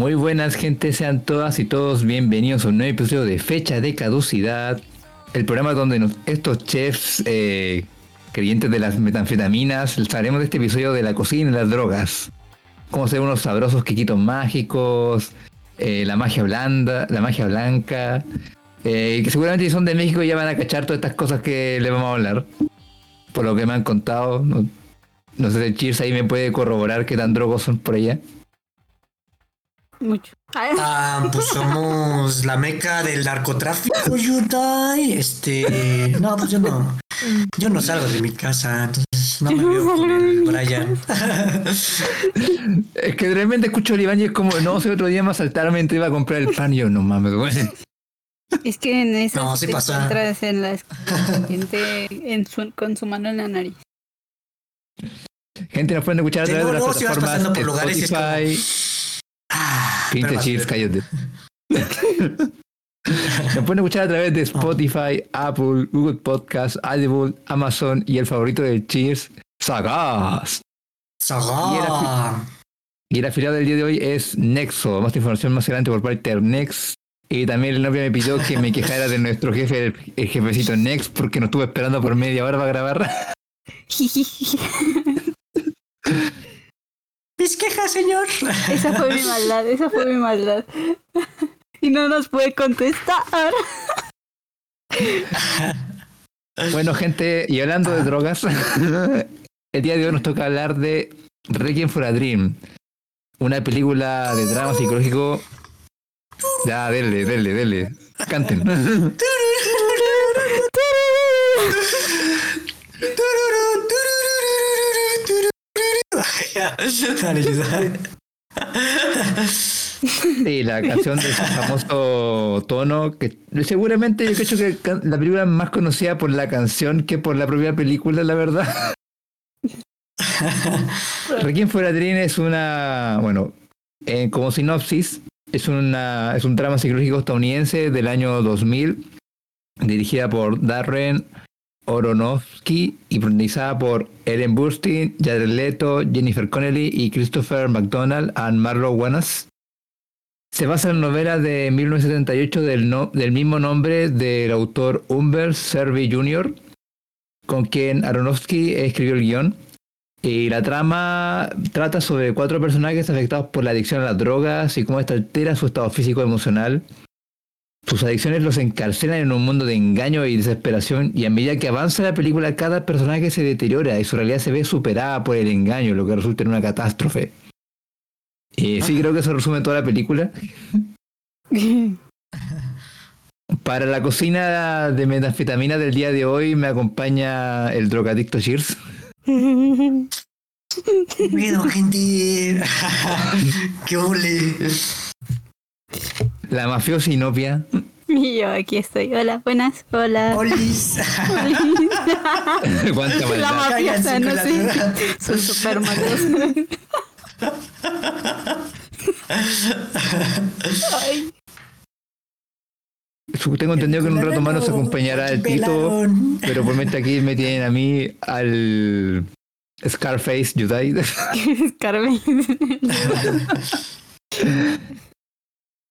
Muy buenas gente, sean todas y todos bienvenidos a un nuevo episodio de Fecha de Caducidad, el programa donde estos chefs eh, creyentes de las metanfetaminas hablaremos de este episodio de la cocina y las drogas. Cómo hacer unos sabrosos quequitos mágicos, eh, la magia blanda, la magia blanca, eh, que seguramente si son de México ya van a cachar todas estas cosas que les vamos a hablar. Por lo que me han contado, no, sé si Cheers ahí me puede corroborar qué tan drogos son por allá. Mucho. Ah, pues somos la meca del narcotráfico, Yudai. Este, no, pues yo no, yo no salgo de mi casa, entonces no me veo con el Brian. Es que realmente escucho a Iván y es como, no sé, otro día me asaltaron mientras iba a comprar el pan y yo, no mames, güey. es que en eso No, sí te pasa. encuentras en la gente en su, con su mano en la nariz. Gente, nos pueden escuchar a través de las plataformas pasando por lugares y es como- Spotify. Pinche Cheers, cállate. Nos pueden escuchar a través de Spotify, Apple, Google Podcast, Audible, Amazon y el favorito del Cheers, Sagaz. Sagá. Y el afiliado del día de hoy es Nexo. Más información más adelante por parte de Nex. Y también el novio me pidió que me quejara de nuestro jefe, el, el jefecito Nex, porque nos estuvo esperando por media hora para grabar. Mis quejas, señor. esa fue mi maldad, esa fue mi maldad. Y no nos puede contestar. Bueno, gente, y hablando de drogas, el día de hoy nos toca hablar de Requiem for a Dream, una película de drama psicológico. Ya, dele, dele, dele. Canten. Sí, la canción de ese famoso tono, que seguramente yo creo que la película es más conocida por la canción que por la propia película, la verdad. Requiem for a Dream es una, bueno, eh, como sinopsis, es, una, es un drama psicológico estadounidense del año 2000, dirigida por Darren Aronofsky y protagonizada por Ellen Burstyn, Jared Leto, Jennifer Connelly y Christopher McDonald and Marlo Wanas. Se basa en la novela de 1978 del, no- del mismo nombre del autor Humbert Servi Jr., con quien Aronofsky escribió el guion. Y la trama trata sobre cuatro personajes afectados por la adicción a las drogas y cómo esta altera su estado físico y emocional. Sus adicciones los encarcelan en un mundo de engaño y desesperación y a medida que avanza la película cada personaje se deteriora y su realidad se ve superada por el engaño, lo que resulta en una catástrofe. Y sí, creo que eso resume toda la película. Para la cocina de metanfetamina del día de hoy me acompaña el drogadicto Cheers. Bueno, gente. Qué ole. La mafiosa y novia. Y yo aquí estoy. Hola, buenas. Hola. Olis. Cuánta La maldad. mafiosa, Cállense no la sé. Son súper malos. Ay, Tengo entendido que en un rato más nos acompañará el Tito, pero por mientras aquí me tienen a mí al Scarface Judai. Carmen.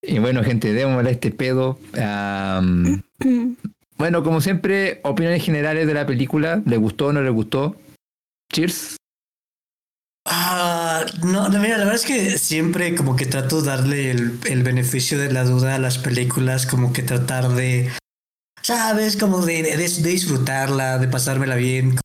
Y bueno, gente, démosle a este pedo. Bueno, como siempre, opiniones generales de la película. ¿Le gustó o no le gustó? Cheers. Ah, no, no, mira, la verdad es que siempre como que trato de darle el, el beneficio de la duda a las películas, como que tratar de, sabes, como de, de, de disfrutarla, de pasármela bien.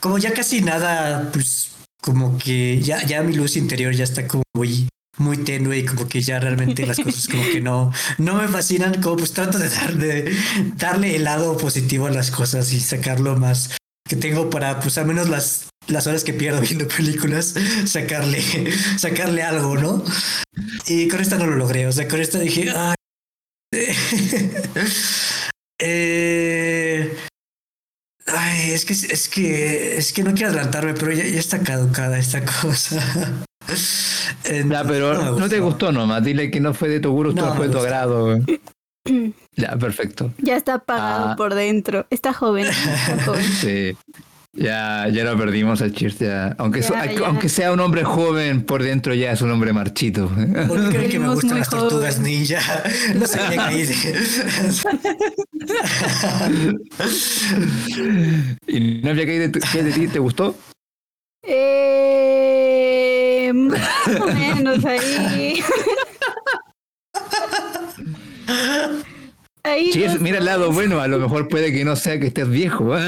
Como ya casi nada, pues como que ya, ya mi luz interior ya está como muy, muy tenue y como que ya realmente las cosas como que no, no me fascinan, como pues trato de, dar, de darle el lado positivo a las cosas y sacarlo más que tengo para pues al menos las las horas que pierdo viendo películas sacarle sacarle algo no y con esta no lo logré o sea con esta dije ay eh, es que es que es que no quiero adelantarme pero ya está caducada esta cosa Ya, pero no te gustó nomás. Dile que no fue de tu gusto, No fue de tu agrado. Ya, perfecto. Ya está apagado Ah. por dentro. Está joven. Está joven. Sí. Ya, ya lo perdimos a Cheers, ya. Aunque, Ya, so- ya. aunque sea un hombre joven, por dentro ya es un hombre marchito. ¿Por qué creen que me gustan las tortugas jóvenes. ninja? No sabía que ahí. ¿Y no había qué de ti? ¿Te gustó? Eh, más o menos ahí. ahí Cheers, no mira el lado bueno, a lo mejor puede que no sea que estés viejo.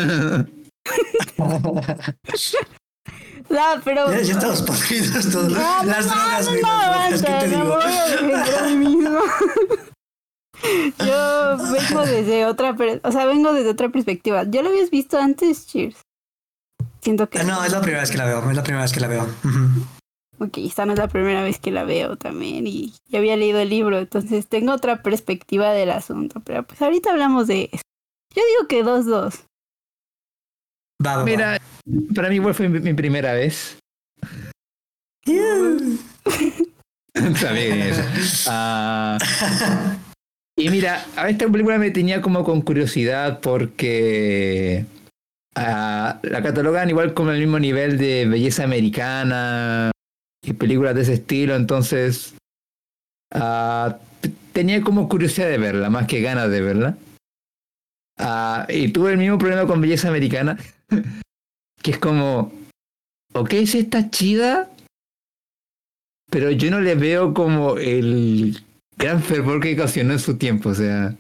No, pero. Ya, ya estamos podridos todos. No, Las no, drogas, no, las drogas, ¿qué aguanta, te no digo? mismo. Yo vengo desde otra, o sea, vengo desde otra perspectiva. ¿Ya lo habías visto antes, Cheers? Siento que No, es la primera vez que la veo, es la primera vez que la veo. Ujú. Ok, esta no es la primera vez que la veo también y ya había leído el libro, entonces tengo otra perspectiva del asunto, pero pues ahorita hablamos de eso. Yo digo que 2-2. Va, va, va. Mira, para mí igual fue mi, mi primera vez. Está bien eso. Ah, y mira, a esta película me tenía como con curiosidad porque ah, la catalogan igual como el mismo nivel de belleza americana y películas de ese estilo, entonces ah, tenía como curiosidad de verla, más que ganas de verla. Ah, y tuve el mismo problema con belleza americana, que es como, ok, sí está chida, pero yo no le veo como el gran fervor que ocasionó en su tiempo, o sea,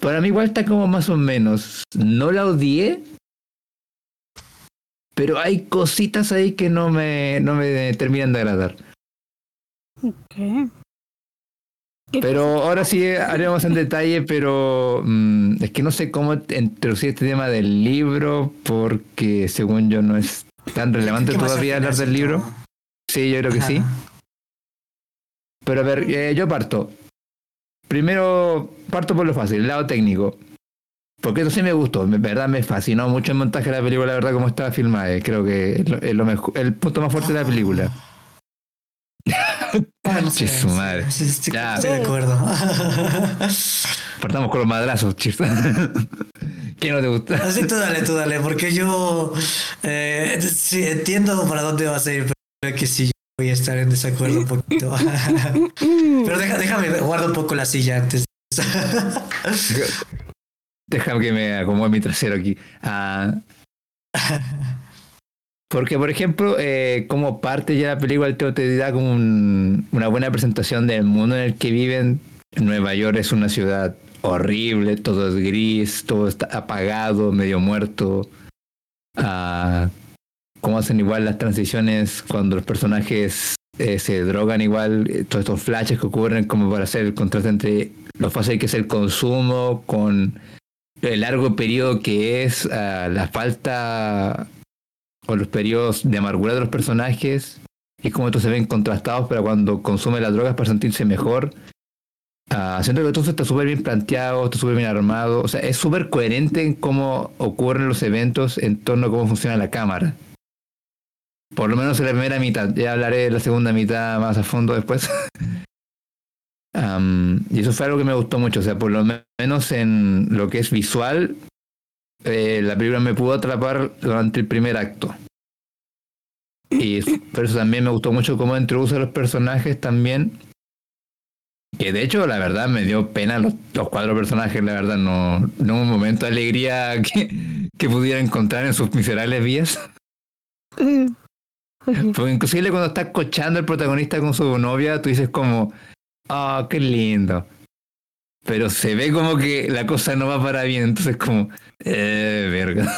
para mí igual está como más o menos, no la odié, pero hay cositas ahí que no me, no me terminan de agradar. ¿Qué? ¿Qué Pero ahora sí haremos en detalle, pero mm, es que no sé cómo introducir este tema del libro, porque según yo no es tan relevante ¿Qué más todavía hablar del de libro. todo? Sí, yo creo que sí. Pero a ver, eh, yo parto. Primero, parto por lo fácil, el lado técnico. Porque eso sí me gustó, en verdad me fascinó mucho el montaje de la película, la verdad, como estaba filmada. eh, Creo que es lo, es lo mejor, el punto más fuerte de la película. Ah, no sé, su madre. sí, Ya. Estoy de acuerdo. Partamos con los madrazos, chis. ¿Qué no te gusta? Así tú dale, tú dale, porque yo eh, sí, entiendo para dónde vas a ir, pero que sí, yo voy a estar en desacuerdo un poquito. pero deja- déjame, guardo un poco la silla antes. Déjame que me acomode mi trasero aquí. Ah, porque, por ejemplo, eh, como parte ya la película, el Teo te da como un- una buena presentación del mundo en el que viven. Nueva York es una ciudad horrible, todo es gris, todo está apagado, medio muerto. Ah, cómo hacen igual las transiciones cuando los personajes eh, se drogan igual, eh, todos estos flashes que ocurren como para hacer el contraste entre lo fácil que es el consumo con el largo periodo que es ah, la falta o los periodos de amargura de los personajes y cómo estos se ven contrastados para cuando consume las drogas para sentirse mejor. Ah, siento que todo está súper bien planteado, está súper bien armado, o sea, es súper coherente en cómo ocurren los eventos en torno a cómo funciona la cámara. Por lo menos en la primera mitad, ya hablaré de la segunda mitad más a fondo después. Y eso fue algo que me gustó mucho, o sea, por lo me- menos en lo que es visual, eh, la película me pudo atrapar durante el primer acto. Y por eso también me gustó mucho cómo introduce a los personajes también. Que de hecho, la verdad, me dio pena los, los cuatro personajes, la verdad, no, no hubo un momento de alegría que, que pudiera encontrar en sus miserables vías. Porque inclusive cuando está cochando el protagonista con su novia, tú dices como, ah, qué lindo. Pero se ve como que la cosa no va para bien, entonces como, eh, verga.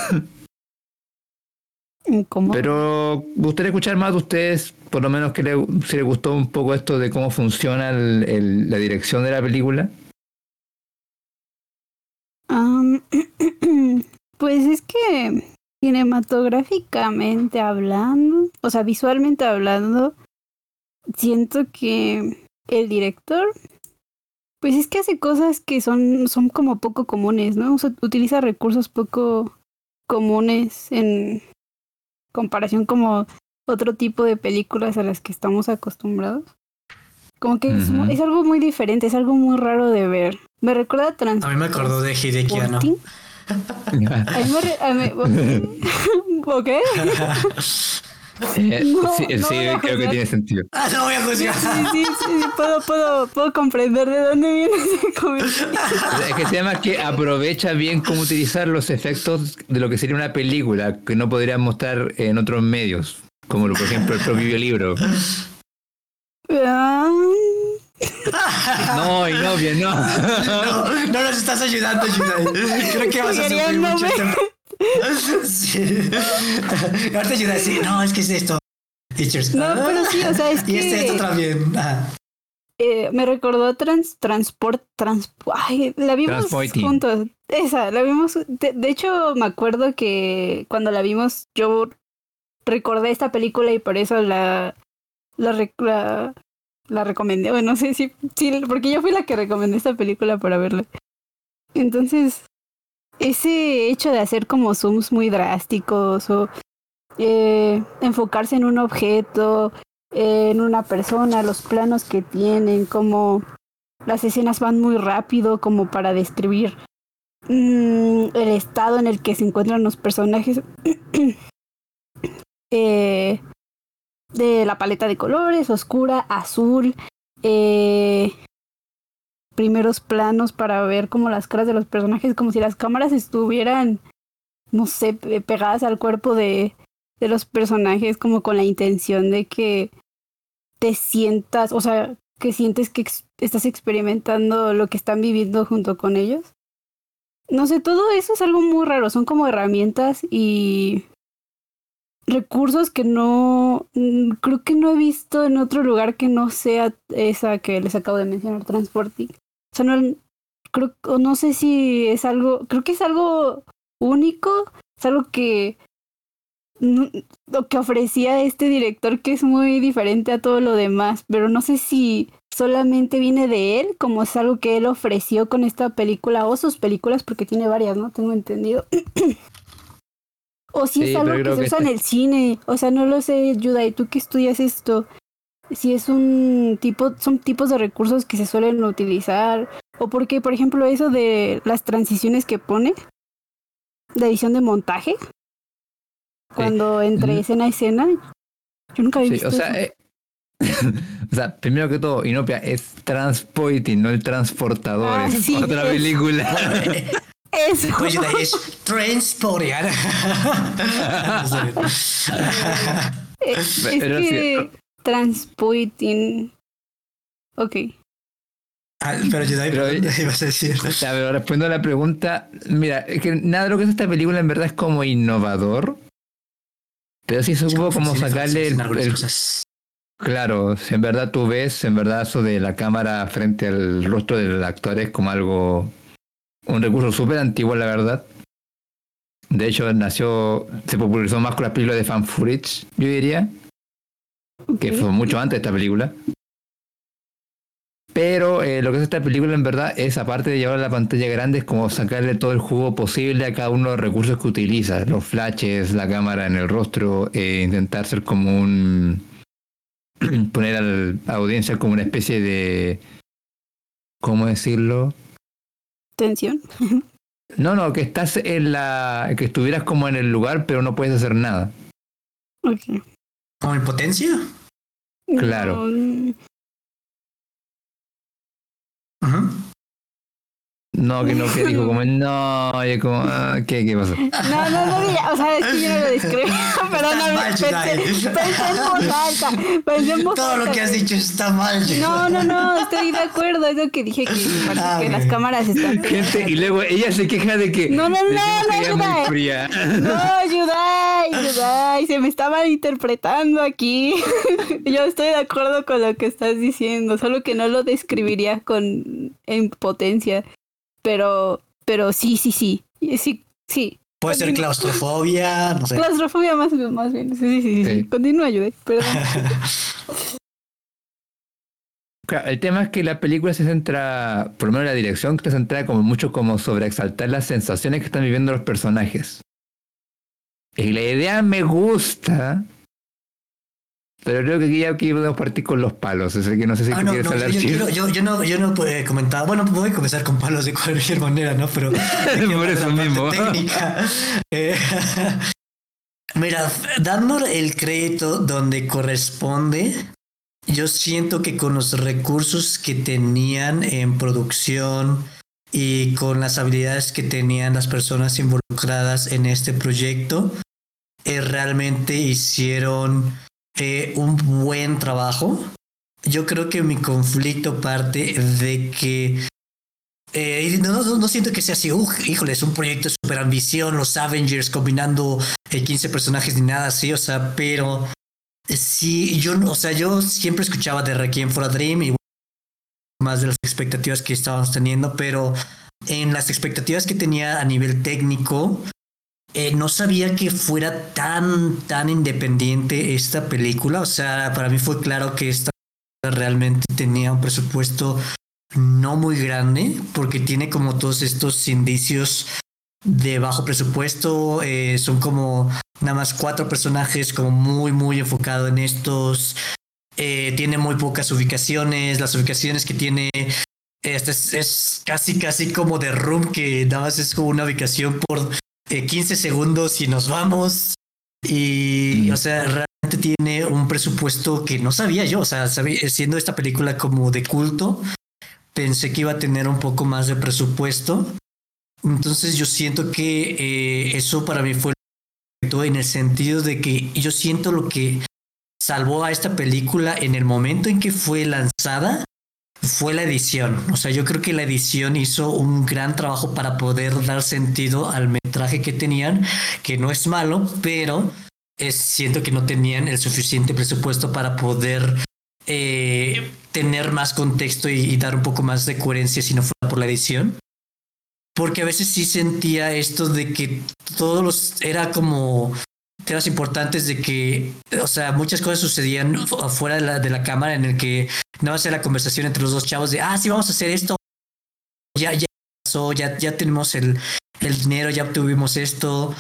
¿Cómo? Pero gustaría escuchar más de ustedes, por lo menos que le, si les gustó un poco esto de cómo funciona el- el- la dirección de la película. Pues es que cinematográficamente hablando, o sea, visualmente hablando, siento que el director, pues es que hace cosas que son, son como poco comunes, ¿no? O sea, utiliza recursos poco comunes en comparación como otro tipo de películas a las que estamos acostumbrados. Como que es, algo muy diferente, es algo muy raro de ver. Me recuerda a A mí me acordó de Hideki Anno. Me re- a mí- ¿Ok? Eh, No, sí, no sí, creo que tiene sentido. Ah, no voy a juzgar. Sí, sí, sí, puedo, puedo, puedo comprender de dónde viene ese comentario. Es que se llama que aprovecha bien cómo utilizar los efectos de lo que sería una película que no podrían mostrar en otros medios, como por ejemplo el propio libro. Ah, No, y no, bien, no. No, no nos estás ayudando, Yudai. Creo que vas a sufrir mucho. Este- Sí. Ahorita Yudai, sí, no, es que es esto. Teachers. No, pero sí, o sea, es Y este, esto que también. Ah. eh, me recordó trans, transport, trans, ay, la vimos juntos. Esa, la vimos. De, de hecho, me acuerdo que cuando la vimos, yo recordé esta película y por eso la, la, la, la recomendé. Bueno, no sé si, sí, porque yo fui la que recomendé esta película para verla. Entonces, ese hecho de hacer como zooms muy drásticos o eh, enfocarse en un objeto, en una persona, los planos que tienen, como las escenas van muy rápido como para describir mm, el estado en el que se encuentran los personajes eh, de la paleta de colores, oscura, azul, eh, primeros planos para ver como las caras de los personajes, como si las cámaras estuvieran, no sé, pe- pegadas al cuerpo de, de los personajes, como con la intención de que te sientas, o sea, que sientes que estás experimentando lo que están viviendo junto con ellos. No sé, todo eso es algo muy raro, son como herramientas y recursos que no mm, creo que no he visto en otro lugar que no sea esa que les acabo de mencionar, Transporting. O sea, no creo no sé si es algo, creo que es algo único, es algo que no- lo que ofrecía este director que es muy diferente a todo lo demás, pero no sé si solamente viene de él, como es algo que él ofreció con esta película o sus películas, porque tiene varias, ¿no? Tengo entendido. o si Sí, es algo que se usa este- en el cine, o sea, no lo sé, Yuda, ¿y tú que estudias esto? Si es un tipo, son tipos de recursos que se suelen utilizar, o porque, por ejemplo, eso de las transiciones que pone, de edición de montaje, cuando entre Ujú. escena a escena, yo nunca había Sí, visto o sea, eso. eh, o sea, primero que todo, Inopia es Transporting, no el transportador, Ah, es sí, otra es- película. Eso. Es transporting. Es, Pero sí. que Transpoiting. Ok. Ah, pero Yudai, Pero- perdón, ibas a decir. Ya, pero respondiendo a la pregunta, mira, es que nada de lo que es esta película en verdad es como innovador. Pero sí se supo como Sí, sacarle el, algunas el- cosas. Claro, si en verdad tú ves, en verdad eso de la cámara frente al rostro del actor es como algo, un recurso súper antiguo, la verdad. De hecho, nació, se popularizó más con las películas de Fan Footage, yo diría, que fue mucho antes de esta película. Pero eh, lo que es esta película en verdad es, aparte de llevar a la pantalla grande, es como sacarle todo el jugo posible a cada uno de los recursos que utiliza. Los flashes, la cámara en el rostro, eh, intentar ser como un... poner al- a la audiencia como una especie de... ¿Cómo decirlo? Tensión. No, no, que estás en la... que estuvieras como en el lugar pero no puedes hacer nada. Ok. ¿Como impotencia? Claro. No, Ujú. No, que no, que dijo como, no, y como, ah, ¿qué, qué pasó? no, no, no, o sea, es que yo no lo describo. Perdóname, mal, pensé, pensé en voz alta. Pensé en voz Todo lo que has pero- dicho está mal. No, no, no, estoy de acuerdo. Es lo que dije que, Ah, que las cámaras están. Gente, y luego ella se queja de que... No, no, no, no, es no, no. fría. No, Yudai, Yudai, se me estaba interpretando aquí. Yo estoy de acuerdo con lo que estás diciendo, solo que no lo describiría con en potencia. Pero, pero sí, sí, sí. Sí, sí. Puede ser claustrofobia, no sé. Claustrofobia más, más bien. Sí, sí, sí. sí. Sí. Continúa, Yudai, perdón. Claro, el tema es que la película se centra, por lo menos la dirección, que se centra como mucho como sobre exaltar las sensaciones que están viviendo los personajes. Y la idea me gusta, Pero creo que aquí ya podemos partir con los palos. Es que no sé si Ah, no, quieres no, hablar yo, yo, yo no, yo no he comentado. Bueno, voy a comenzar con palos de cualquier manera, ¿no? Pero. Por eso mismo. Técnica. Eh, mira, dando el crédito donde corresponde, yo siento que con los recursos que tenían en producción y con las habilidades que tenían las personas involucradas en este proyecto, eh, realmente hicieron eh, un buen trabajo. Yo creo que mi conflicto parte de que eh, no, no, no siento que sea así, "Uf, híjole, es un proyecto de super ambición, los Avengers combinando eh, 15 personajes ni nada así, o sea, pero sí, yo, o sea, yo siempre escuchaba de Requiem for a Dream y más de las expectativas que estábamos teniendo, pero en las expectativas que tenía a nivel técnico, eh, no sabía que fuera tan, tan independiente esta película, o sea, para mí fue claro que esta realmente tenía un presupuesto no muy grande porque tiene como todos estos indicios de bajo presupuesto. Eh, son como nada más cuatro personajes como muy muy enfocado en estos. Eh, tiene muy pocas ubicaciones. Las ubicaciones que tiene este es, es casi casi como de room que nada más es como una ubicación por eh, 15 segundos y nos vamos. Y o sea realmente tiene un presupuesto que no sabía yo. O sea sabía- siendo esta película como de culto pensé que iba a tener un poco más de presupuesto. Entonces yo siento que eh, eso para mí fue en el sentido de que yo siento lo que salvó a esta película en el momento en que fue lanzada fue la edición. O sea, yo creo que la edición hizo un gran trabajo para poder dar sentido al metraje que tenían, que no es malo, pero es, siento que no tenían el suficiente presupuesto para poder eh, tener más contexto y, y dar un poco más de coherencia si no fuera por la edición. Porque a veces sí sentía esto de que todos los era como temas importantes de que, o sea, muchas cosas sucedían fu- afuera de la, de la cámara en el que no era la conversación entre los dos chavos de, ah, sí, vamos a hacer esto. Ya, ya pasó, ya, ya tenemos el, el dinero, ya obtuvimos esto.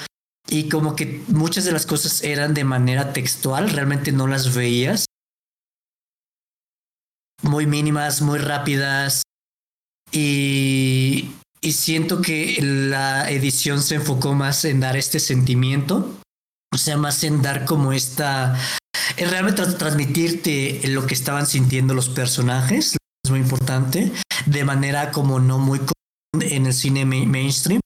Y como que muchas de las cosas eran de manera textual, realmente no las veías muy mínimas, muy rápidas. Y, y siento que la edición se enfocó más en dar este sentimiento, o sea, más en dar como esta, en realmente tra- transmitirte lo que estaban sintiendo los personajes, es muy importante, de manera como no muy común en el cine ma- mainstream.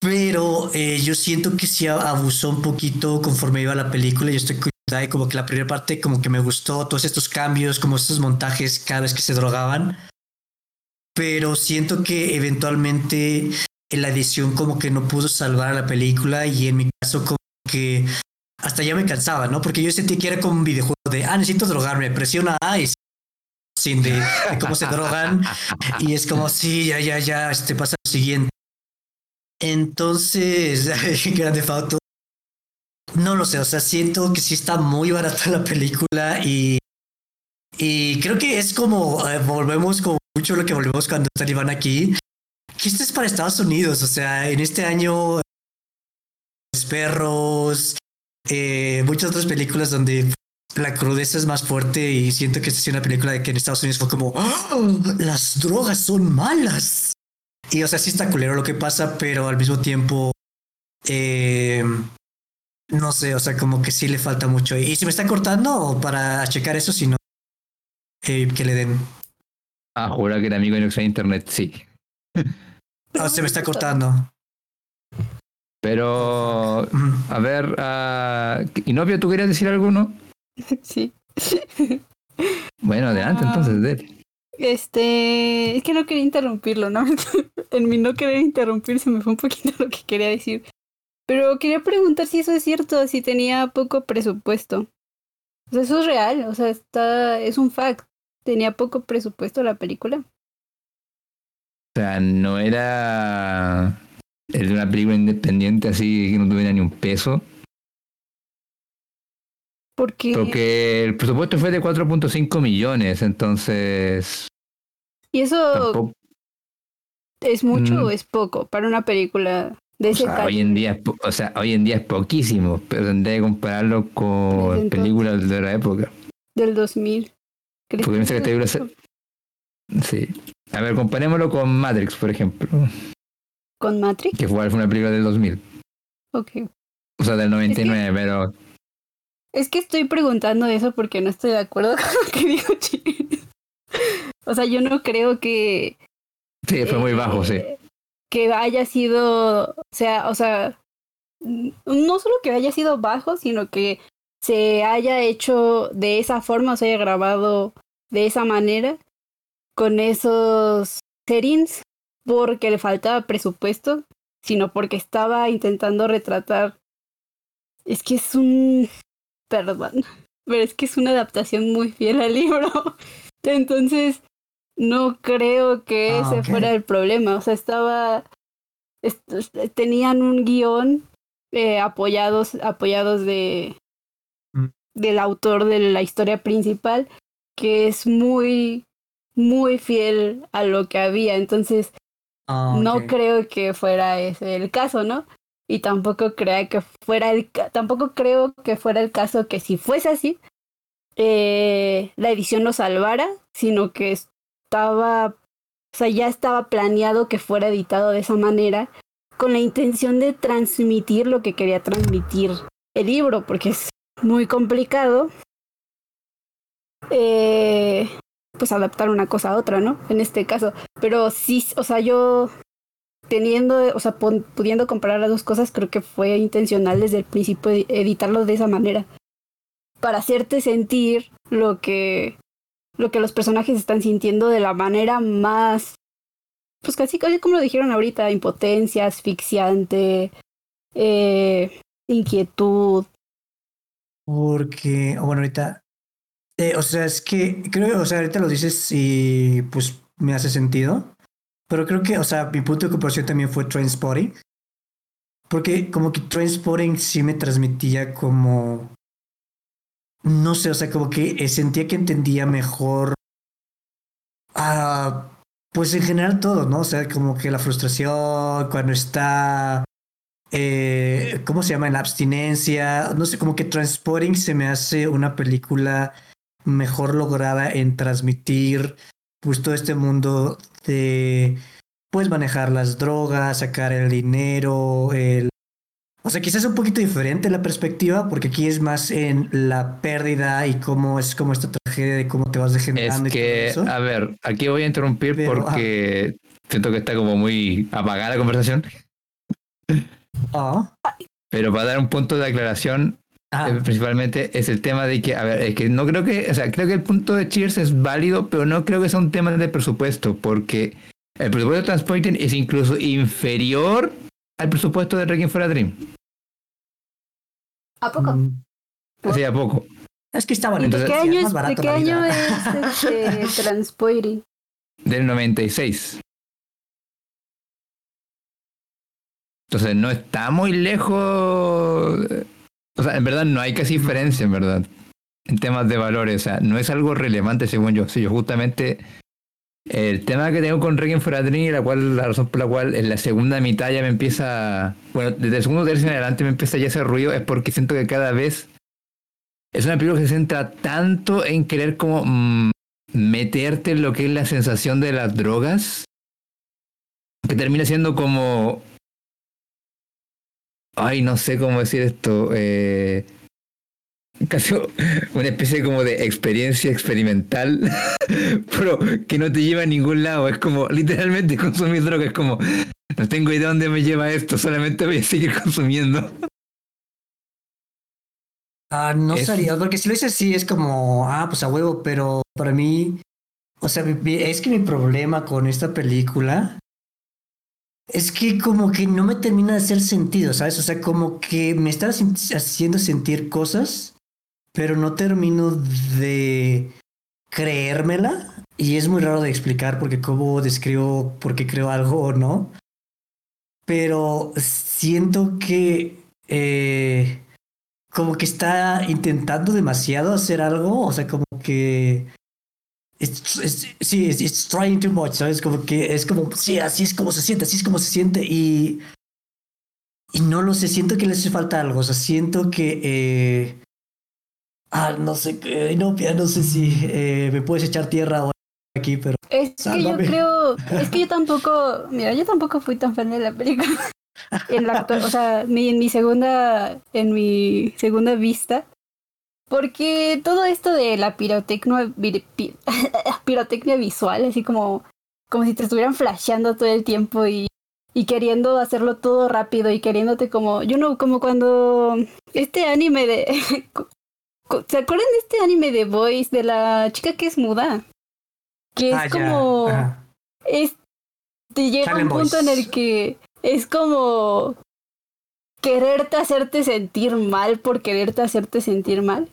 Pero eh, yo siento que sí abusó un poquito conforme iba la película. Yo estoy y como que la primera parte como que me gustó todos estos cambios, como estos montajes cada vez que se drogaban. Pero siento que eventualmente la edición como que no pudo salvar a la película y en mi caso como que hasta ya me cansaba, ¿no? Porque yo sentí que era como un videojuego de, ah, necesito drogarme, presiona A y sin de, de cómo se drogan y es como, sí, ya, ya, ya, este pasa lo siguiente. Entonces, Grande Auto, no lo sé, o sea, siento que sí está muy barata la película y, y creo que es como, eh, volvemos como mucho lo que volvemos cuando está Iván aquí, que esto es para Estados Unidos, o sea, en este año, perros, eh, muchas otras películas donde la crudeza es más fuerte y siento que esta es una película de que en Estados Unidos fue como, "¡Ah! las drogas son malas. Y o sea, sí está culero lo que pasa, pero al mismo tiempo, eh, no sé, o sea, como que sí le falta mucho. ¿Y si me está cortando para checar eso, si no, eh, que le den? Ah, jura que era amigo en de internet, sí. Ah, se me está cortando. Pero, a ver, ah, Inopio, ¿tú querías decir algo, no? Sí. Bueno, adelante Ah. entonces, dele. Este, es que no quería interrumpirlo, ¿no? en mi no querer interrumpir se me fue un poquito lo que quería decir. Pero quería preguntar si eso es cierto, si tenía poco presupuesto. O sea, eso es real, o sea, está, es un fact. Tenía poco presupuesto la película. O sea, no era era una película independiente así que no tuviera ni un peso. Porque, Porque el presupuesto fue de 4.5 millones, entonces y eso tampoco. es mucho Mm. o es poco para una película De O ese sea, hoy en día, o sea, hoy en día es poquísimo, pero tendría que compararlo con entonces. películas de la época. del 2000. ¿Crees Porque piensa que esta película Sí. A ver, comparémoslo con Matrix, por ejemplo, ¿Con Matrix? que fue una película del 2000, Ok. o sea, del 99, pero Es que estoy preguntando eso porque no estoy de acuerdo con lo que dijo Chile. O sea, yo no creo que... sí, fue muy eh, bajo, sí. Que haya sido, o sea, o sea, no solo que haya sido bajo, sino que se haya hecho de esa forma, o se haya grabado de esa manera, con esos settings, porque le faltaba presupuesto, sino porque estaba intentando retratar. Es que es un. Perdón, pero es que es una adaptación muy fiel al libro. Entonces, no creo que Ah, ese fuera el problema. O sea, estaba. est- tenían un guion eh, apoyados, apoyados de Mm. del autor de la historia principal, que es muy, muy fiel a lo que había. Entonces, Ah, no creo que fuera ese el caso, ¿no? Y tampoco crea que fuera el tampoco creo que fuera el caso que si fuese así, eh, la edición lo salvara, sino que estaba, o sea, ya estaba planeado que fuera editado de esa manera, con la intención de transmitir lo que quería transmitir el libro, porque es muy complicado. Eh, pues adaptar una cosa a otra, ¿no? En este caso. Pero sí, o sea, yo teniendo, o sea, pudiendo comparar las dos cosas, creo que fue intencional desde el principio edi- editarlo de esa manera. Para hacerte sentir lo que, lo que los personajes están sintiendo de la manera más, pues casi, casi como lo dijeron ahorita, impotencia, asfixiante, eh, inquietud. Porque, bueno, ahorita, eh, o sea, es que creo, o sea, ahorita lo dices y pues me hace sentido, pero creo que, o sea, mi punto de comparación también fue Trainspotting, porque como que Trainspotting sí me transmitía como, no sé, o sea, como que eh, sentía que entendía mejor, ah, pues en general todo, ¿no? O sea, como que la frustración cuando está eh, ¿cómo se llama? En la abstinencia. No sé, como que Transporting se me hace una película mejor lograda en transmitir pues todo este mundo de pues manejar las drogas, sacar el dinero, el o sea, quizás es un poquito diferente la perspectiva, porque aquí es más en la pérdida y cómo es como esta tragedia de cómo te vas Es degenerando y que, todo eso. a ver, aquí voy a interrumpir Pero, porque siento que está como muy apagada la conversación, Ah, pero para dar un punto de aclaración, ah, eh, principalmente es el tema de que, a ver, es que no creo que, o sea, creo que el punto de Cheers es válido, pero no creo que sea un tema de presupuesto, porque el presupuesto de Transporting es incluso inferior al presupuesto de Requiem for a Dream. ¿A poco? mm. ¿Por? Así a poco. Es que está ¿Y bonito. de qué sí, año, más es, barato de qué año es este Transporting? Del 96. Entonces no está muy lejos. O sea, en verdad no hay casi diferencia, en verdad. En temas de valores. O sea, no es algo relevante según yo. Sí, yo justamente. El tema que tengo con Requiem for a Dream, la cual, la razón por la cual en la segunda mitad ya me empieza. Bueno, desde el segundo tercio en adelante me empieza ya ese ruido, es porque siento que cada vez es una película que se centra tanto en querer como mm, meterte en lo que es la sensación de las drogas, que termina siendo como... Ay, no sé cómo decir esto. Eh, casi una especie como de experiencia experimental, pero que no te lleva a ningún lado. Es como literalmente consumir droga. Es como, no tengo idea dónde me lleva esto, solamente voy a seguir consumiendo. Ah, no Es- sería, porque si lo dices así es como, ah, pues a huevo, pero para mí, o sea, es que mi problema con esta película es que como que no me termina de hacer sentido, ¿sabes? O sea, como que me está haciendo sentir cosas, pero no termino de creérmela y es muy raro de explicar porque cómo describo por qué creo algo o no, pero siento que... Eh, como que está intentando demasiado hacer algo, o sea, como que it's- it's- sí, it's, it's trying too much, ¿sabes? Como que es como, sí, así es como se siente, así es como se siente y y no lo sé, siento que le hace falta algo, o sea, siento que... Eh, ah, no sé, no, no sé si eh, me puedes echar tierra ahora aquí, pero... Es que yo creo, es que yo tampoco, mira, yo tampoco fui tan fan de la película. En la o sea, mi, en mi segunda, en mi segunda vista, porque todo esto de la pirotecnia, pirotecnia visual, así como, como si te estuvieran flasheando todo el tiempo y, y queriendo hacerlo todo rápido y queriéndote como, yo no, como cuando este anime de, ¿se acuerdan de este anime de Boys de la chica que es muda? Que es ah, como, es, te llega un punto en el que es como quererte hacerte sentir mal por quererte hacerte sentir mal.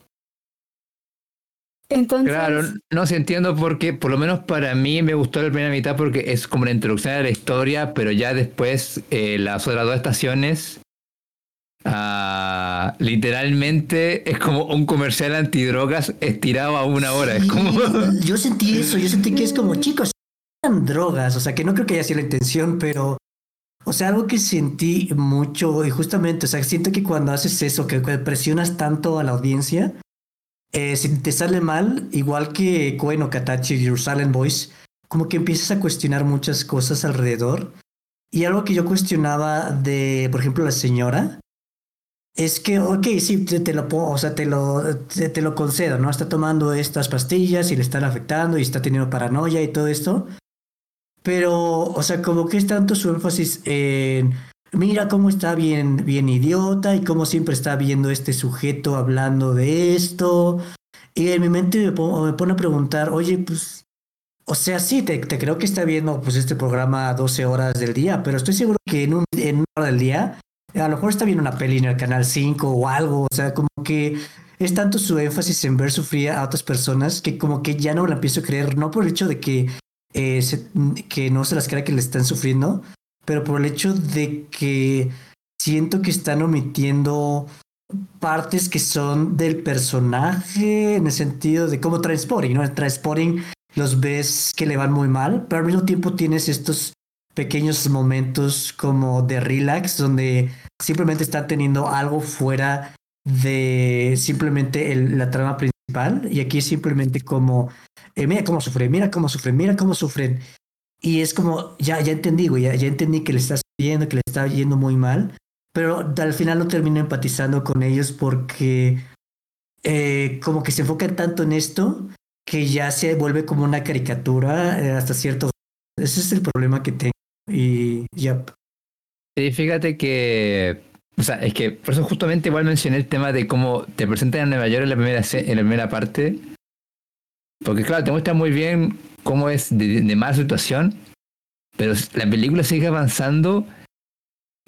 Entonces... Claro, no sé, entiendo por qué, por lo menos para mí me gustó la primera mitad porque es como una introducción a la historia, pero ya después eh, las otras dos estaciones ah, literalmente es como un comercial antidrogas estirado a una hora. es como... Yo sentí eso, yo sentí que es como chicos, drogas, o sea que no creo que haya sido la intención, pero o sea, algo que sentí mucho y justamente, o sea, siento que cuando haces eso, que presionas tanto a la audiencia, eh, si te sale mal, igual que Koen o Katachi y Jerusalem Boys, como que empiezas a cuestionar muchas cosas alrededor. Y algo que yo cuestionaba de, por ejemplo, la señora, es que, ok, sí, te, lo o sea, te lo, te, lo concedo, ¿no? Está tomando estas pastillas y le están afectando y está teniendo paranoia y todo esto. Pero, o sea, como que es tanto su énfasis en, mira cómo está bien, bien idiota y cómo siempre está viendo este sujeto hablando de esto. Y en mi mente me, pone a preguntar, oye, pues, o sea, sí, te, creo que está viendo pues este programa 12 horas del día, pero estoy seguro que en, un, una hora del día, a lo mejor está viendo una peli en el canal 5 o algo, o sea, como que es tanto su énfasis en ver sufrir a otras personas que como que ya no la empiezo a creer, no por el hecho de que eh, que no se las crea que le están sufriendo, pero por el hecho de que siento que están omitiendo partes que son del personaje en el sentido de como Transporting, ¿no? El Transporting los ves que le van muy mal, pero al mismo tiempo tienes estos pequeños momentos como de relax donde simplemente está teniendo algo fuera de simplemente la trama principal y aquí simplemente como eh, mira cómo sufren, mira cómo sufren, mira cómo sufren. Y es como, ya, ya entendí, güey, ya, entendí que le está yendo, que le está yendo muy mal, pero al final no termino empatizando con ellos porque eh, como que se enfocan tanto en esto que ya se vuelve como una caricatura eh, hasta cierto. Ese es el problema que tengo. Y ya. Sí, fíjate que o sea, es que por eso justamente igual mencioné el tema de cómo te presentan a Nueva York en la primera, en la primera parte porque claro, te muestra muy bien cómo es de, de mala situación, pero la película sigue avanzando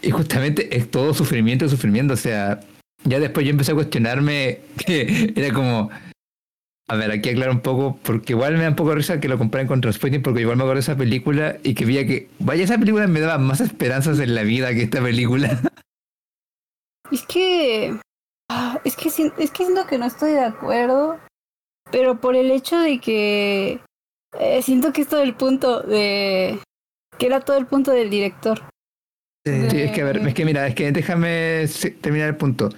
y justamente es todo sufrimiento, sufrimiento. O sea, ya después yo empecé a cuestionarme que era como, a ver, aquí aclaro un poco, porque igual me da un poco risa que lo comparen con Transporting, porque igual me acuerdo de esa película y que veía que, vaya, esa película me daba más esperanzas en la vida que esta película. Es que, ah, es que, es que siento que no estoy de acuerdo, pero por el hecho de que eh, siento que es todo el punto de que era todo el punto del director. Sí, es que a ver, es que mira, es que déjame terminar el punto.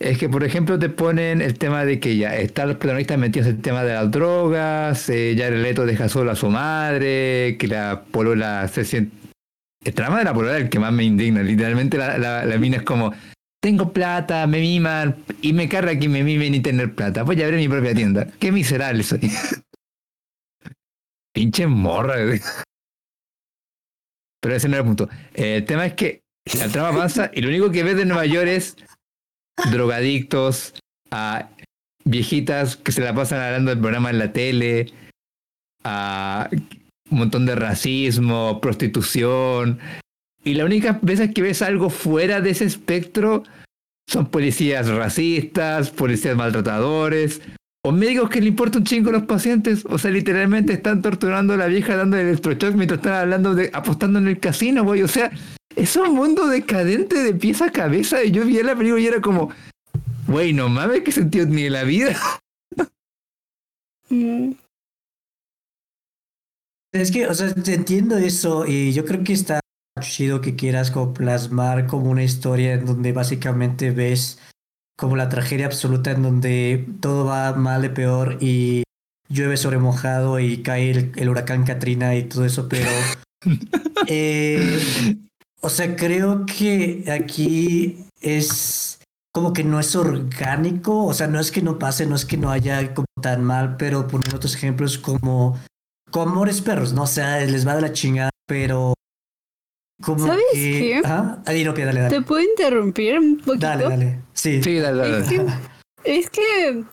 Es que, por ejemplo, te ponen el tema de que ya están los protagonistas metidos en el tema de las drogas, eh, ya el Leto deja solo a su madre, que la polola se siente... El trama de la polola es el que más me indigna. Literalmente la, la, la mina es como, tengo plata, me miman y me carga que me mimen y tener plata. Voy a abrir mi propia tienda. Qué miserable soy. Pinche morra. Pero ese no era el punto. el tema es que la trama avanza y lo único que ves de Nueva York es drogadictos, a viejitas que se la pasan hablando del programa en la tele, a un montón de racismo, prostitución, y la única vez que ves algo fuera de ese espectro son policías racistas, policías maltratadores, o médicos que le importa un chingo a los pacientes. O sea, literalmente están torturando a la vieja dando el electroshock mientras están hablando de apostando en el casino, güey. O sea, es un mundo decadente de pieza a cabeza. Y yo vi la película y era como, güey, no mames, qué sentido ni la vida. Mm. Es que, o sea, entiendo eso y yo creo que está chido que quieras como plasmar como una historia en donde básicamente ves como la tragedia absoluta en donde todo va mal de peor y llueve sobre mojado y cae el, huracán Katrina y todo eso, pero... eh, o sea, creo que aquí es como que no es orgánico, o sea, no es que no pase, no es que no haya como tan mal, pero poner otros ejemplos como, como Amores Perros, ¿no? O sea, les va de la chingada, pero como ¿Sabes que... qué? ¿Ah? Ahí no, dale, dale. ¿Te puedo interrumpir un poquito? Dale, dale. Sí. Sí, dale, dale. Es que, es que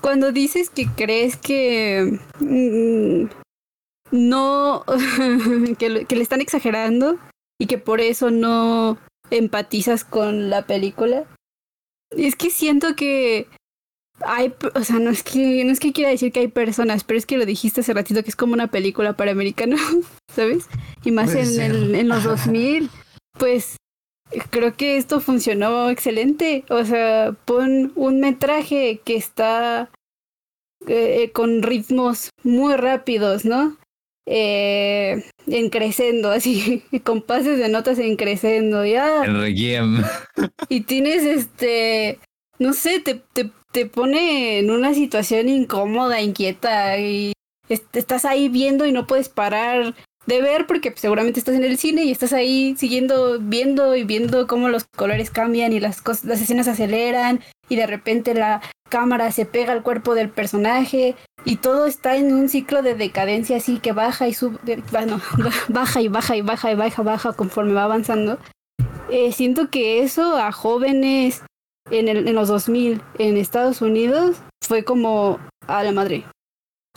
cuando dices que crees que mm, no, que le están exagerando y que por eso no empatizas con la película, es que siento que hay, o sea, no es que, no es que quiera decir que hay personas, pero es que lo dijiste hace ratito que es como una película para americanos, ¿sabes? Y más en, el- en los 2000, pues creo que esto funcionó excelente. O sea, pon un metraje que está eh, con ritmos muy rápidos, ¿no? Eh, en crescendo, así, con pases de notas en crescendo, ya. El Requiem. Y tienes este, no sé, te, te, te pone en una situación incómoda, inquieta y est- estás ahí viendo y no puedes parar de ver porque pues, seguramente estás en el cine y estás ahí siguiendo viendo y viendo cómo los colores cambian y las cosas, las escenas aceleran y de repente la cámara se pega al cuerpo del personaje y todo está en un ciclo de decadencia así que baja y sube, bueno, baja y baja y baja y baja, baja conforme va avanzando. Eh, siento que eso a jóvenes en, el, en los 2000 en Estados Unidos fue como a la madre.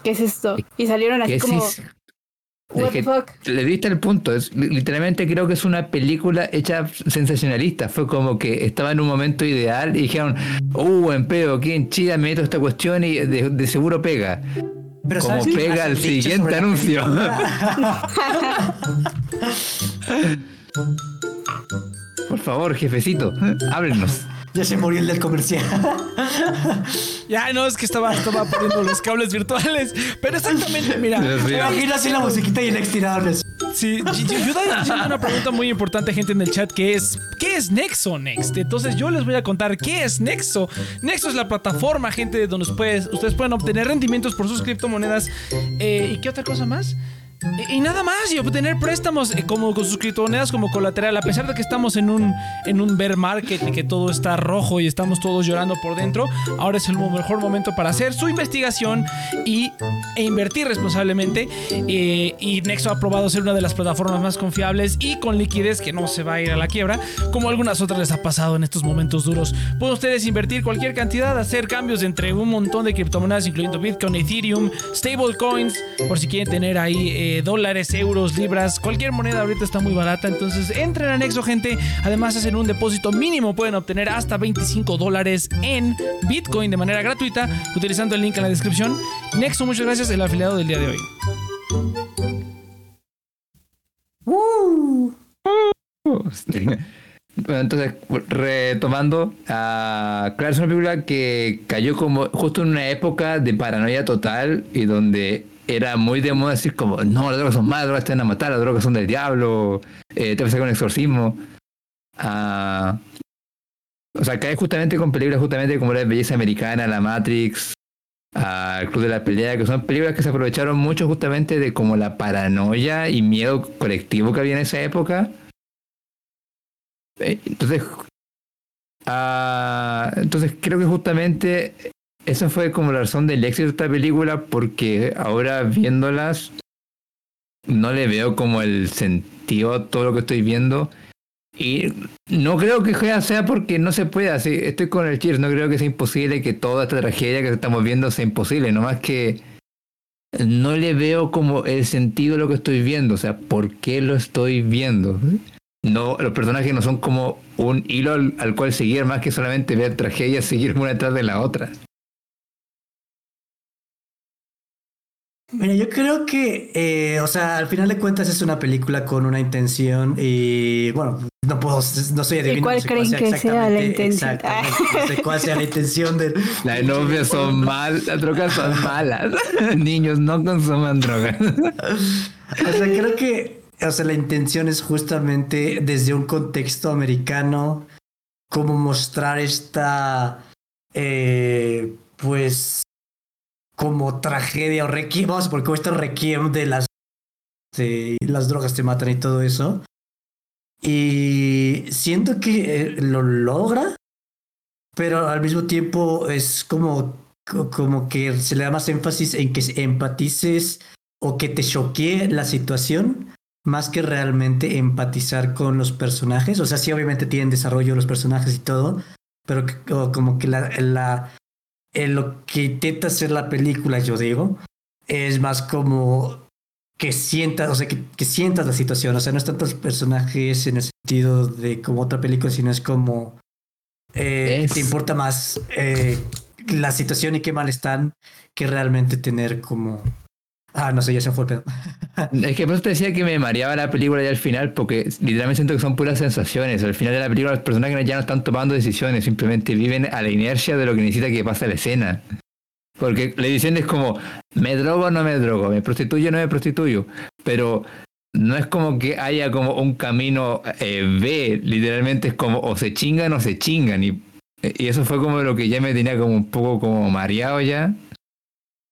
¿Qué es esto? Y salieron así como, what es the fuck. le diste el punto. Es, li- literalmente creo que es una película hecha sensacionalista. Fue como que estaba en un momento ideal y dijeron, uh, en pedo, aquí en Chile me meto esta cuestión y de, de seguro pega. Pero Como ¿sabes qué pega el siguiente anuncio. Por favor, jefecito, háblenos. Ya se murió el del comercial. Ya, no, es que estaba, estaba poniendo los cables virtuales. Pero exactamente, mira. Me imagino así la musiquita y el extirables. Sí, yo, haciendo una pregunta muy importante, gente, en el chat, que es, ¿qué es Nexo Next? Entonces yo les voy a contar qué es Nexo. Nexo es la plataforma, gente, donde ustedes, ustedes pueden obtener rendimientos por sus criptomonedas. Eh, ¿Y qué otra cosa más? Y, nada más, y obtener préstamos eh, como con sus criptomonedas como colateral, a pesar de que estamos en un, en un bear market y que todo está rojo y estamos todos llorando por dentro, ahora es el mejor momento para hacer su investigación y, e invertir responsablemente. Eh, y Nexo ha probado ser una de las plataformas más confiables y con liquidez que no se va a ir a la quiebra, como algunas otras les ha pasado en estos momentos duros. Pueden ustedes invertir cualquier cantidad, hacer cambios entre un montón de criptomonedas, incluyendo Bitcoin, Ethereum, stablecoins, por si quieren tener ahí eh, dólares, euros, libras, cualquier moneda ahorita está muy barata. Entonces entren a Nexo, gente. Además, hacen un depósito mínimo, pueden obtener hasta 25 dólares en Bitcoin de manera gratuita utilizando el link en la descripción. Nexo, muchas gracias, el afiliado del día de hoy. Bueno, entonces, retomando, ah, claro, es una película que cayó como justo en una época de paranoia total y donde era muy de moda decir como, no, las drogas son malas, las drogas te van a matar, las drogas son del diablo, eh, te vas a hacer un exorcismo. Ah, o sea, cae justamente con películas justamente como la Belleza Americana, La Matrix, ah, El Club de la Pelea, que son películas que se aprovecharon mucho justamente de como la paranoia y miedo colectivo que había en esa época. Eh, Entonces, ah, entonces creo que justamente esa fue como la razón del éxito de esta película, porque ahora viéndolas no le veo como el sentido a todo lo que estoy viendo. Y no creo que sea- porque no se pueda. estoy con el Cheers, no creo que sea imposible que toda esta tragedia que estamos viendo sea imposible. Nomás que no le veo como el sentido de lo que estoy viendo. O sea, ¿por qué lo estoy viendo? No, los personajes no son como un hilo al, al cual seguir más que solamente ver tragedias, seguir una detrás de la otra. Mira, yo creo que, eh, o sea, al final de cuentas es una película con una intención y, bueno, no puedo, no soy adivino. cuál no sé creen que sea la exactamente- intención? exactamente, no sé cuál sea la intención del... Las novias son malas, las drogas son malas. Niños, no consuman drogas. O sea, creo que o sea, la intención es justamente desde un contexto americano, cómo mostrar esta, eh, pues, como tragedia o requiem, vamos, porque este requiem de las, de las drogas te matan y todo eso. Y siento que eh, lo logra, pero al mismo tiempo es como, como que se le da más énfasis en que empatices o que te choquee la situación más que realmente empatizar con los personajes. O sea, sí, obviamente tienen desarrollo los personajes y todo, pero como que la, en lo que intenta hacer la película, yo digo, es más como que sientas, o sea, que, que, sientas la situación. O sea, no es tanto los personajes en el sentido de como otra película, sino es como eh, te importa más eh, la situación y qué mal están que realmente tener como Ah, no sé, ya se fue el pedo. es que por te decía que me mareaba la película ya al final, porque literalmente siento que son puras sensaciones. Al final de la película, los personajes ya no están tomando decisiones, simplemente viven a la inercia de lo que necesita que pase la escena. Porque la edición es como, me drogo o no me drogo, me prostituyo o no me prostituyo. Pero no es como que haya como un camino eh, B, literalmente es como o se chingan o se chingan. Y, y eso fue como lo que ya me tenía como un poco como mareado ya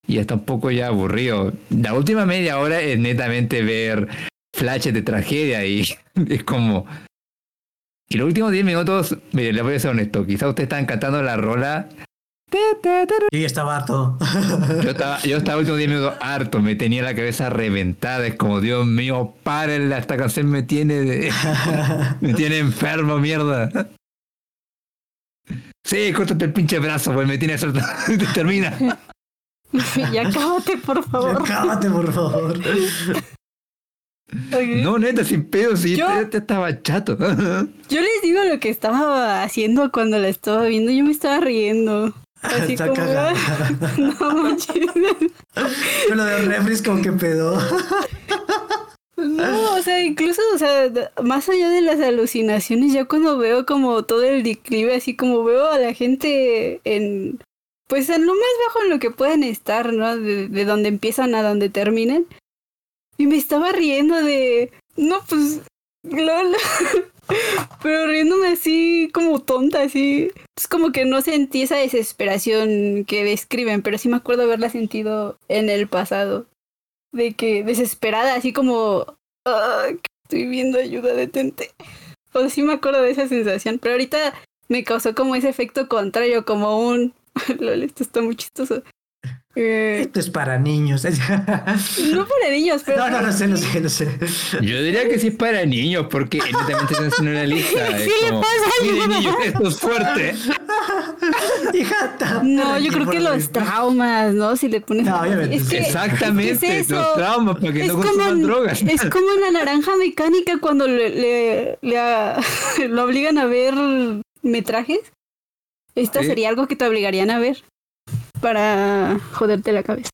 y está un poco ya aburrido. La última media hora es netamente ver flashes de tragedia y es como... Y los últimos 10 minutos, mire, les voy a ser honesto, quizás ustedes están cantando la rola. Y estaba harto. Yo estaba, yo estaba últimos 10 minutos harto, me tenía la cabeza reventada, es como, Dios mío, párenla, esta canción me tiene de, me tiene enfermo, mierda. Sí, córtate el pinche brazo, pues me tiene Termina. ya cábate, por favor. Ya cábate, por favor. No, neta, sin pedo, sí, yo, te, estaba chato. yo les digo lo que estaba haciendo cuando la estaba viendo, yo me estaba riendo. Así Está como, no manches. Yo lo de refri como que pedo. No, o sea, incluso, o sea, más allá de las alucinaciones, ya cuando veo como todo el declive, así como veo a la gente en pues en lo más bajo en lo que pueden estar, ¿no? De, de donde empiezan a donde terminen. Y me estaba riendo de, no, pues, lol. Pero riéndome así como tonta, así. Es como que no sentí esa desesperación que describen, pero sí me acuerdo haberla sentido en el pasado. De que desesperada, así como, estoy viendo ayuda, detente. O sí me acuerdo de esa sensación, pero ahorita me causó como ese efecto contrario, como un, Lol, esto está muy chistoso. Eh, esto es para niños. no para niños, pero. No, no, no sé, no sé, no sé. Yo diría que sí es para niños, porque evidentemente están haciendo una lista. Sí, le pasa niños, esto es fuerte. Hija, No, yo creo que los traumas, ¿no? Si le pones. No, obviamente. Es que, Exactamente, es eso. los traumas para que Es no como consuman en- drogas. Es como en la naranja mecánica cuando le, le, le a- lo obligan a ver metrajes. Esta Sí. sería algo que te obligarían a ver para joderte la cabeza.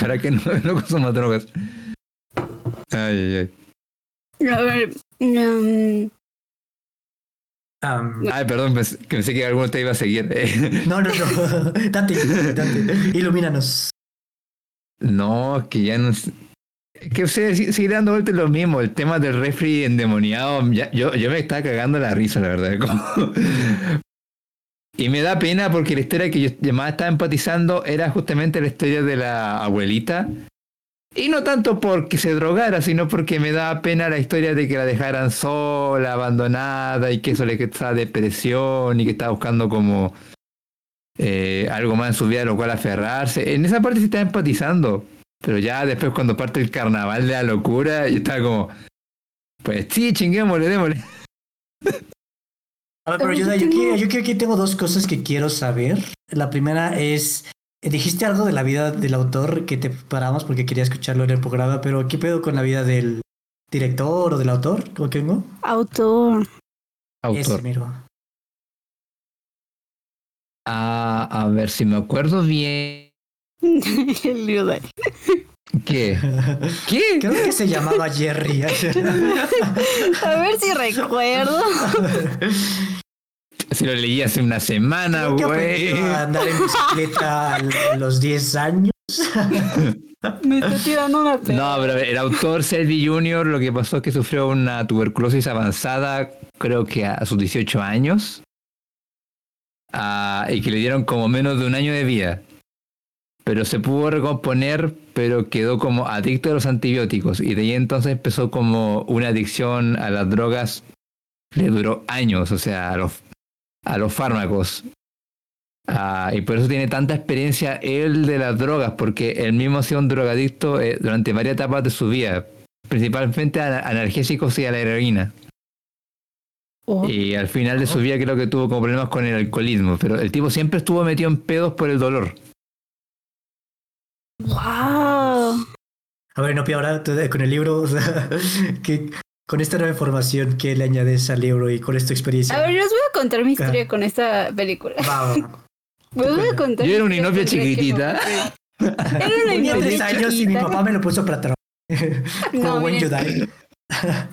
Para que no, no consuman drogas. Ay, ay, ay. A ver. Am, Ay, perdón, pensé, que pensé que alguno te iba a seguir. Eh, no, no, no. Date, date. Ilumínanos. No, que ya no. es- Que se sigue sigue dando vueltas lo mismo. El tema del refri endemoniado. ya- yo, yo me estaba cagando la risa, la verdad. como- Y me da pena porque la historia que yo más estaba empatizando era justamente la historia de la abuelita. Y no tanto porque se drogara, sino porque me da pena la historia de que la dejaran sola, abandonada, y que eso le causaba depresión y que estaba buscando como eh, algo más en su vida a lo cual aferrarse. En esa parte sí estaba empatizando. Pero ya después cuando parte el carnaval de la locura, yo estaba como, pues sí, chinguémosle, démosle. A ver, pero yo, yo, aquí, yo aquí tengo dos cosas que quiero saber. La primera es, eh, dijiste algo de la vida del autor que te paramos porque quería escucharlo en el programa, pero ¿qué pedo con la vida del director o del autor? ¿Cómo que no? autor. Ese, Autor. miro. Ah, a ver si me acuerdo bien. El lío de- ¿Qué? ¿Qué? Creo que se llamaba Jerry. A ver si recuerdo. Si lo leí hace una semana, güey. andar en bicicleta a los 10 años. Me está tirando una pena. No, pero el autor Selby Jr. lo que pasó es que sufrió una tuberculosis avanzada, creo que a sus 18 años. Ah, y que le dieron como menos de un año de vida. Pero se pudo recomponer, pero quedó como adicto a los antibióticos. Y de ahí entonces empezó como una adicción a las drogas. Le duró años, o sea, a los, a los fármacos. Ah, y por eso tiene tanta experiencia él de las drogas, porque él mismo ha sido un drogadicto eh, durante varias etapas de su vida, principalmente a analgésicos y a la heroína. Oh, Y al final de su vida creo que tuvo como problemas con el alcoholismo, pero el tipo siempre estuvo metido en pedos por el dolor. Wow. A ver, no, ahora con el libro, o sea, que, con esta nueva información que le añades al libro y con esta experiencia. A ver, yo os voy a contar mi historia con esta película. Va, va. Os voy a contar. Yo era una que chiquitita. Era una Tenía 10 años y mi papá me lo puso para trabajar. Como No, buen.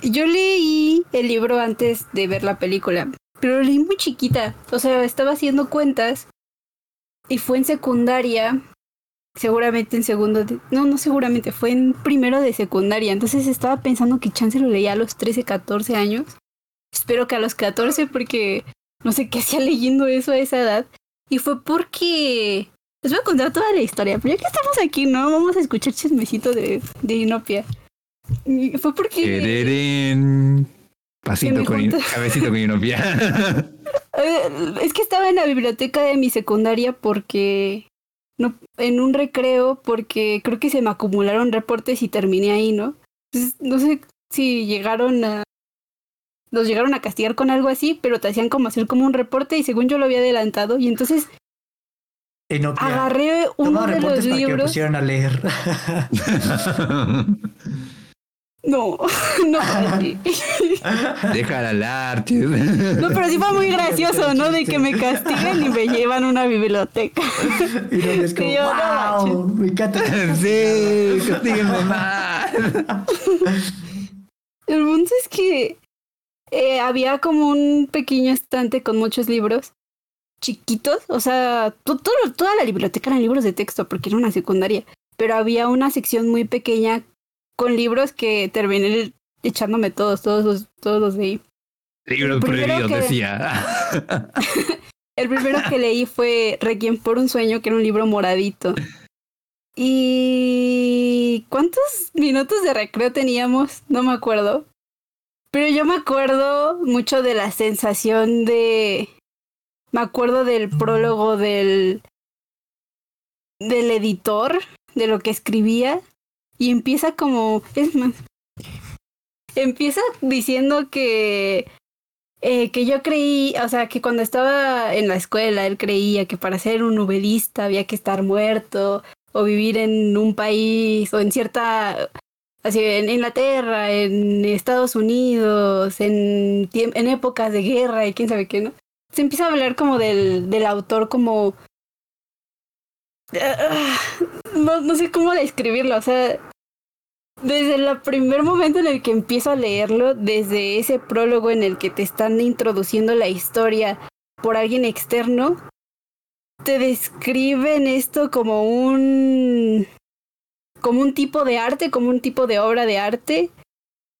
Yo leí el libro antes de ver la película, pero lo leí muy chiquita. O sea, estaba haciendo cuentas y fue en secundaria, seguramente en segundo, de- no, no seguramente, fue en primero de secundaria. Entonces estaba pensando que chance lo leía a los 13, 14 años. Espero que a los 14 porque no sé qué hacía leyendo eso a esa edad. Y fue porque... Les voy a contar toda la historia, pero ya que estamos aquí, ¿no? Vamos a escuchar chismecito de, de Inopia. Y Fue porque... Tererén. Pasito con cabecito con inopia. Eh, es que estaba en la biblioteca de mi secundaria porque no en un recreo porque creo que se me acumularon reportes y terminé ahí, ¿no? Entonces, no sé si llegaron a los llegaron a castigar con algo así, pero te hacían como hacer como un reporte y según yo lo había adelantado y entonces Enopia. agarré uno Tomaba de los reportes para que me libros. pusieran a leer. No, no así. Déjala hablar, tío. No, pero sí fue muy gracioso, ¿no? De que me castiguen y me llevan a una biblioteca. y no es como, Y yo, no wow, me encanta. Sí, castíguenme más. El punto es que eh, había como un pequeño estante con muchos libros chiquitos, o sea, todo- toda la biblioteca eran libros de texto porque era una secundaria, pero había una sección muy pequeña con libros que terminé echándome todos, todos los, todos los leí. Libros prohibidos, que- decía. El primero que leí fue Requiem por un sueño, que era un libro moradito. ¿Y cuántos minutos de recreo teníamos? No me acuerdo. Pero yo me acuerdo mucho de la sensación de... Me acuerdo del prólogo del... del editor, de lo que escribía. Y empieza como... Es más... Empieza diciendo que eh, que yo creí, o sea, que cuando estaba en la escuela él creía que para ser un novelista había que estar muerto o vivir en un país o en cierta, así, en Inglaterra, en Estados Unidos, en, en épocas de guerra y quién sabe qué, ¿no? Se empieza a hablar como del, del autor como... Ah, No, no sé cómo describirlo, o sea, desde el primer momento en el que empiezo a leerlo, desde ese prólogo en el que te están introduciendo la historia por alguien externo, te describen esto como un como un tipo de arte, como un tipo de obra de arte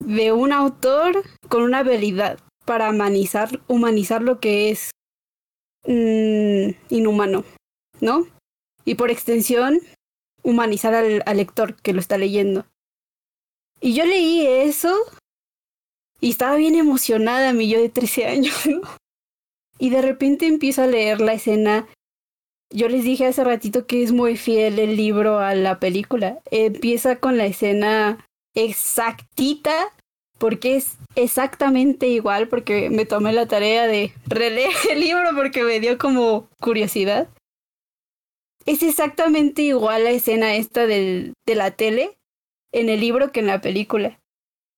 de un autor con una habilidad para humanizar, humanizar lo que es mm, inhumano, ¿no? Y por extensión, humanizar al, al lector que lo está leyendo. Y yo leí eso y estaba bien emocionada, mi yo de 13 años. Y de repente empiezo a leer la escena. Yo les dije hace ratito que es muy fiel el libro a la película. Empieza con la escena exactita, porque es exactamente igual, porque me tomé la tarea de releer el libro porque me dio como curiosidad. Es exactamente igual la escena esta del, de la tele en el libro que en la película.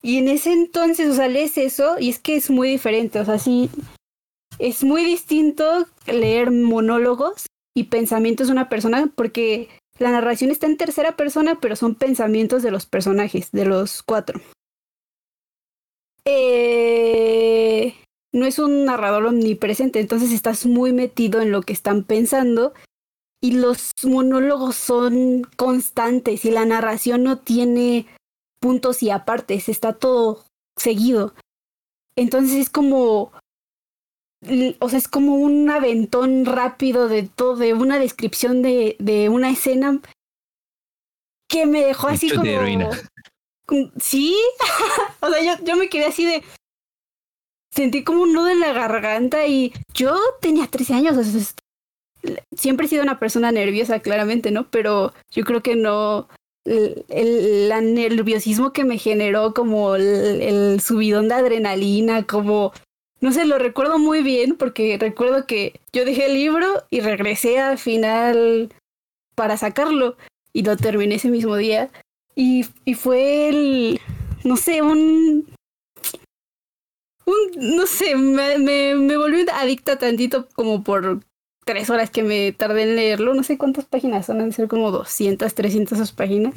Y en ese entonces, o sea, lees eso y es que es muy diferente, o sea, sí, es muy distinto leer monólogos y pensamientos de una persona porque la narración está en tercera persona, pero son pensamientos de los personajes, de los cuatro. Eh, no es un narrador omnipresente, entonces estás muy metido en lo que están pensando y los monólogos son constantes y la narración no tiene puntos y apartes, está todo seguido. Entonces es como o sea, es como un aventón rápido de todo, de una descripción de, de una escena que me dejó así como. Sí, o sea, yo, yo me quedé así de. Sentí como un nudo en la garganta y yo tenía 13 años, o sea, siempre he sido una persona nerviosa, claramente, ¿no? Pero yo creo que no. El, el, nerviosismo que me generó, como el, subidón de adrenalina, como no sé, lo recuerdo muy bien porque recuerdo que yo dejé el libro y regresé al final para sacarlo y lo terminé ese mismo día. Y, y fue el, no sé, un... un no sé, me, me volví adicta tantito como por tres horas que me tardé en leerlo. No sé cuántas páginas son, ser como 200, 300 páginas.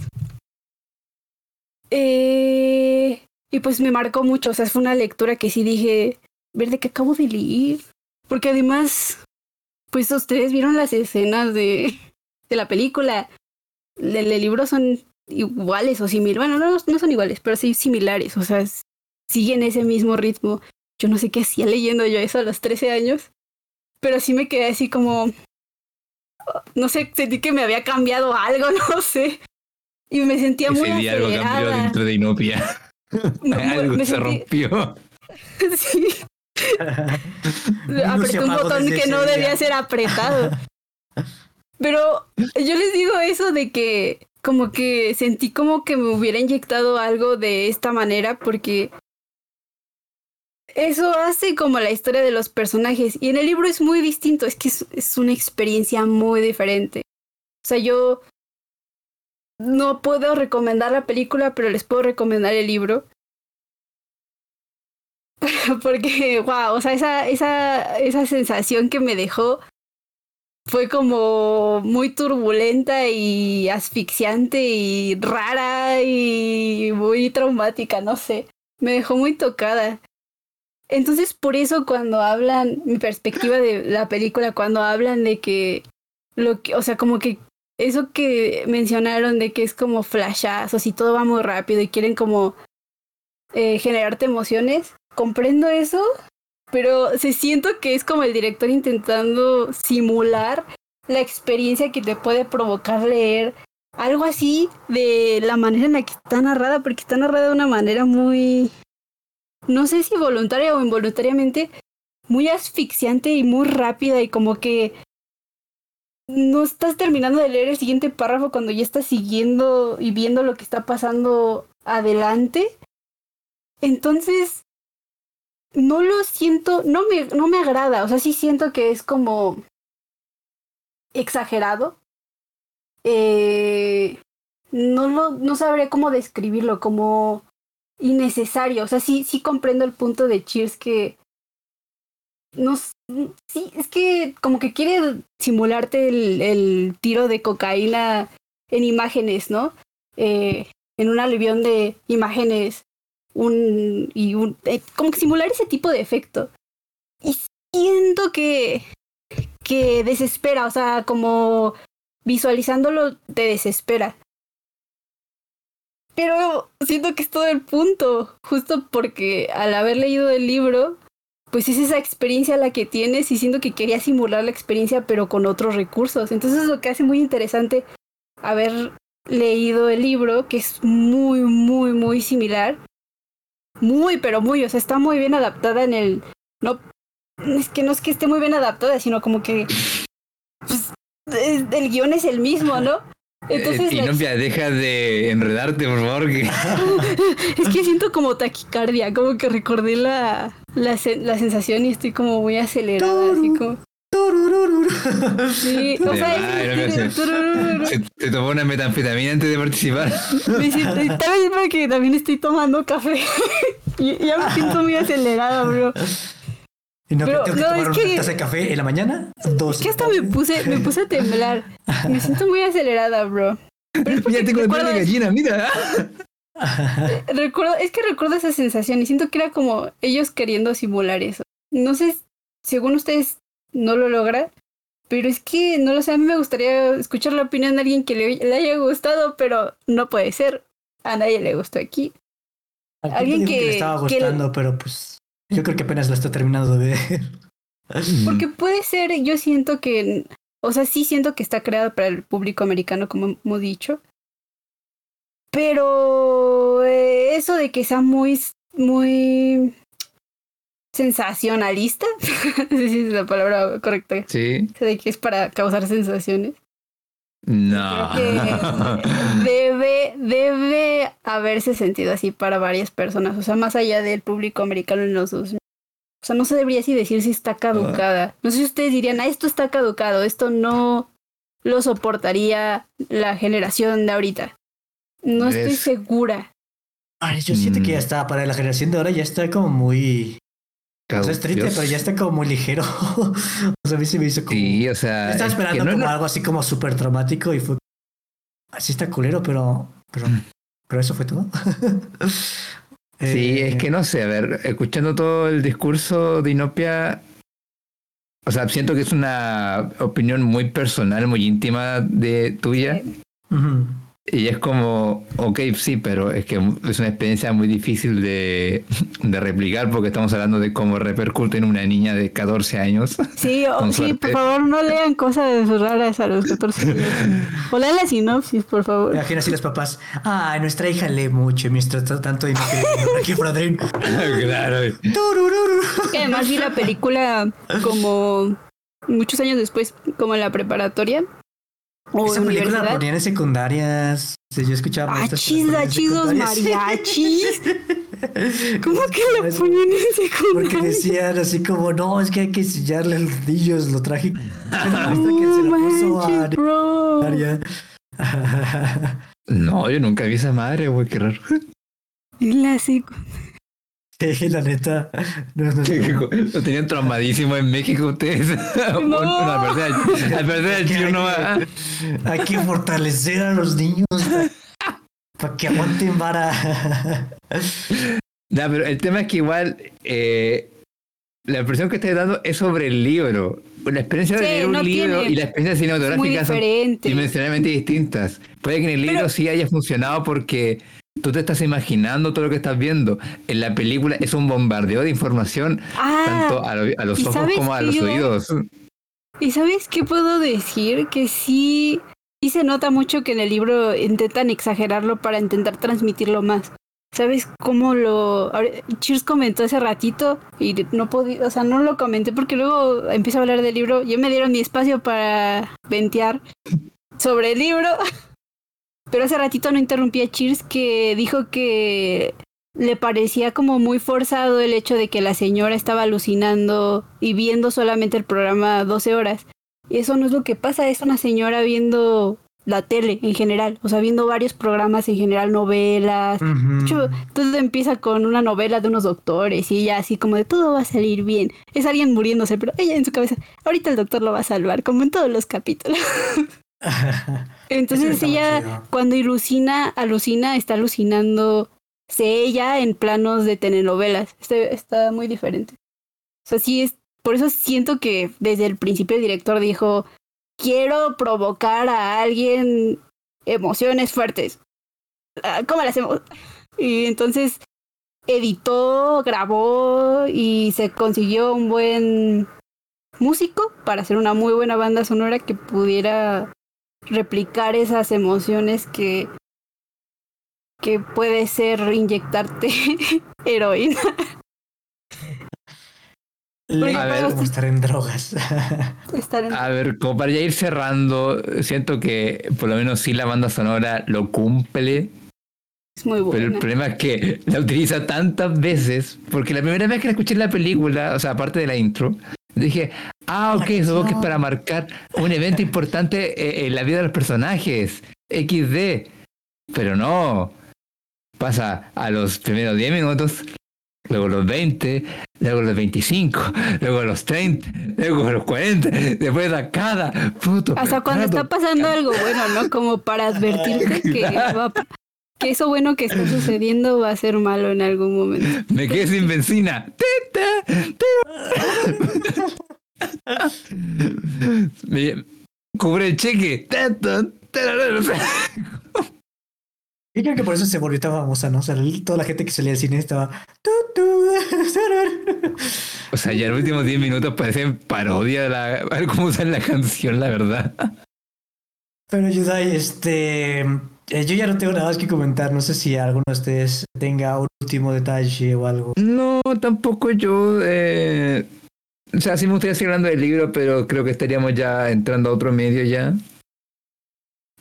Eh, y pues me marcó mucho, o sea, fue una lectura que sí dije, ver de qué acabo de leer. Porque además, pues ustedes vieron las escenas de, de la película. El, el libro son iguales o similares. Bueno, no, no son iguales, pero sí similares. O sea, siguen ese mismo ritmo. Yo no sé qué hacía leyendo yo eso a los 13 años. Pero sí me quedé así como. No sé, sentí que me había cambiado algo, no sé. Y me sentía muy acelerada. algo cambió dentro de Inopia. algo se rompió. sí. Apreté un botón que no debía ser apretado. Pero yo les digo eso de que como que sentí como que me hubiera inyectado algo de esta manera porque eso hace como la historia de los personajes y en el libro es muy distinto, es que es, una experiencia muy diferente. O sea, yo no puedo recomendar la película, pero les puedo recomendar el libro porque, wow, o sea, esa, esa, esa sensación que me dejó fue como muy turbulenta y asfixiante y rara y muy traumática, no sé. Me dejó muy tocada. Entonces, por eso cuando hablan, mi perspectiva de la película, cuando hablan de que lo que, o sea, como que eso que mencionaron de que es como flashazos y todo va muy rápido y quieren como eh, generarte emociones, comprendo eso, pero se siento que es como el director intentando simular la experiencia que te puede provocar leer algo así de la manera en la que está narrada, porque está narrada de una manera muy, no sé si voluntaria o involuntariamente, muy asfixiante y muy rápida y como que no estás terminando de leer el siguiente párrafo cuando ya estás siguiendo y viendo lo que está pasando adelante. Entonces, no lo siento, no me, no me agrada, o sea, sí siento que es como exagerado. Eh, no lo, no sabré cómo describirlo, como innecesario. O sea, sí, sí comprendo el punto de Cheers que no sí, es que como que quiere simularte el, tiro de cocaína en imágenes, ¿no? Eh, en un alivión de imágenes un y un eh, como que simular ese tipo de efecto y siento que que desespera o sea como visualizándolo te desespera pero siento que es todo el punto justo porque al haber leído el libro pues es esa experiencia la que tienes y siento que quería simular la experiencia pero con otros recursos entonces es lo que hace muy interesante haber leído el libro que es muy muy muy similar muy, pero muy, o sea, está muy bien adaptada en el... No, es que no es que esté muy bien adaptada, sino como que... Pues, el guion es el mismo, ¿no? Entonces, y no deja de enredarte, por favor. Que... es que siento como taquicardia, como que recordé la, la, la sensación y estoy como muy acelerada, así como... Sí, o sea, se, tomó una metanfetamina antes de participar. Me siento, porque también estoy tomando café. y ya me siento muy acelerada, bro. ¿Y no, Pero, tengo que no, tomar es que, taza de café en la mañana? Dos. Es que hasta me puse, me puse a temblar. Me siento muy acelerada, bro. Pero ya tengo la de gallina, mira. recuerdo, es que recuerdo esa sensación y siento que era como ellos queriendo simular eso. No sé, según ustedes no lo logra, Pero es que, no lo sé, a mí me gustaría escuchar la opinión de alguien que le, le haya gustado, pero no puede ser. A nadie le gustó aquí. Alguien Alguien que, le que- estaba que- gustando, pero pues yo creo que apenas la está terminando de ver. Porque puede ser, yo siento que, o sea, sí siento que está creado para el público americano, como hemos dicho. Pero eh, eso de que sea muy, muy sensacionalista, no sé si es la palabra correcta, Sí. o sea, de que es para causar sensaciones. No. Creo que debe, debe haberse sentido así para varias personas, o sea, más allá del público americano en los 2000. O sea, no se debería así decir si está caducada. No sé si ustedes dirían, ah, esto está caducado, esto no lo soportaría la generación de ahorita. No estoy Es- segura. Ay, yo siento que ya Mm. está, para la generación de ahora ya está como muy... O sea, es triste, Dios. pero ya está como muy ligero. o sea, a mí se me hizo como... Sí, o sea. Estaba es que esperando no es como lo- algo así como súper traumático y fue... Así está culero, pero... Pero, Mm. pero eso fue todo. Sí, Eh, es que no sé, a ver, escuchando todo el discurso de Inopia, o sea, siento que es una opinión muy personal, muy íntima de tuya. ujú. Y es como, ok, sí, pero es que es una experiencia muy difícil de, de replicar porque estamos hablando de cómo repercute en una niña de 14 años. Sí, o- sí, por favor, no lean cosas raras a los 14 años. O lean la sinopsis, por favor. Imagina así los papás. Ay, nuestra hija lee mucho mientras tanto y no aquí claro. Que además vi la película como muchos años después, como en la preparatoria o Esa película la universidad. ponían en secundarias. Sí, yo escuchaba Ah, maestras que chis, la da ponían en chidos secundarias. mariachis. ¿Cómo que Eso, ponían en Porque secundaria? decían así como, no, es que hay que enseñarle a los niños lo trágico. La se No la puso a manches, bro. María. No, yo nunca vi esa madre, güey, qué raro. En la secu- Sí, la neta. No, no, no. Lo tenían traumadísimo en México ustedes. Al parecer, al parecer el chino no va. Hay que fortalecer a los niños para que aguanten vara. No, pero el tema es que igual eh, la impresión que estoy dando es sobre el libro. La experiencia de Sí, leer un no libro y la experiencia cinematográfica son dimensionalmente distintas. Puede que en el libro Pero- sí haya funcionado porque tú te estás imaginando todo lo que estás viendo. En la película es un bombardeo de información Ah, tanto a, lo- a los ¿y ojos como a los yo- oídos. ¿Y sabes qué puedo decir? Que sí, sí se nota mucho que en el libro intentan exagerarlo para intentar transmitirlo más. ¿Sabes cómo lo... Cheers comentó hace ratito y no podía, o sea, no lo comenté porque luego empiezo a hablar del libro. Ya me dieron mi espacio para ventear sobre el libro. Pero hace ratito no interrumpí a Cheers que dijo que le parecía como muy forzado el hecho de que la señora estaba alucinando y viendo solamente el programa 12 horas. Y eso no es lo que pasa, es una señora viendo la tele en general, o sea, viendo varios programas en general, novelas. De hecho, todo empieza con una novela de unos doctores y ella así como de todo va a salir bien. Es alguien muriéndose, pero ella en su cabeza, ahorita el doctor lo va a salvar, como en todos los capítulos. Entonces ella, chido. cuando alucina, alucina, está alucinando ella en planos de telenovelas. Este- está muy diferente. O sea, sí es, por eso siento que desde el principio el director dijo, quiero provocar a alguien emociones fuertes. Ah, ¿Cómo las hacemos? Y entonces editó, grabó y se consiguió un buen músico para hacer una muy buena banda sonora que pudiera replicar esas emociones que que puede ser inyectarte heroína. Le A ver. como estar en drogas. Estar en- A ver, como para ya ir cerrando, siento que por lo menos sí la banda sonora lo cumple, es muy pero el buena. problema es que la utiliza tantas veces, porque la primera vez que la escuché en la película, o sea, aparte de la intro, dije, ah, ok, supongo que es para marcar un evento importante eh, en la vida de los personajes, XD, pero no, pasa a los primeros 10 minutos, luego los 20, luego los 25, luego los 30, luego los 40, después a cada puto. Hasta cuando está pasando algo bueno, ¿no? Como para advertirte que, va a- que eso bueno que está sucediendo va a ser malo en algún momento. Me quedé sin benzina. Me- Cubre el cheque. Yo creo que por eso se volvió tan famosa, ¿no? O sea, toda la gente que salía al cine estaba. O sea, ya los últimos 10 minutos parecen parodia de la. A ver cómo usan la canción, la verdad. Pero Yudai, este. eh, yo ya no tengo nada más que comentar. No sé si alguno de ustedes tenga un último detalle o algo. No, tampoco yo. eh, O sea, sí me gustaría seguir hablando del libro, pero creo que estaríamos ya entrando a otro medio ya.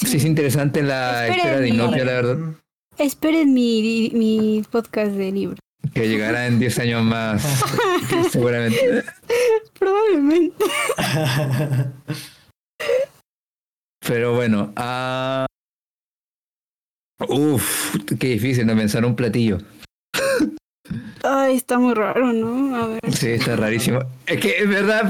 Sí, es interesante la Esperen, historia de Inopia, la verdad. Esperen mi, mi podcast de libro. Que llegará en 10 años más, seguramente. Probablemente. Pero bueno, ah. Uf, qué difícil no pensar un platillo. Ay, está muy raro, ¿no? A ver. Sí, está rarísimo. Es que es verdad,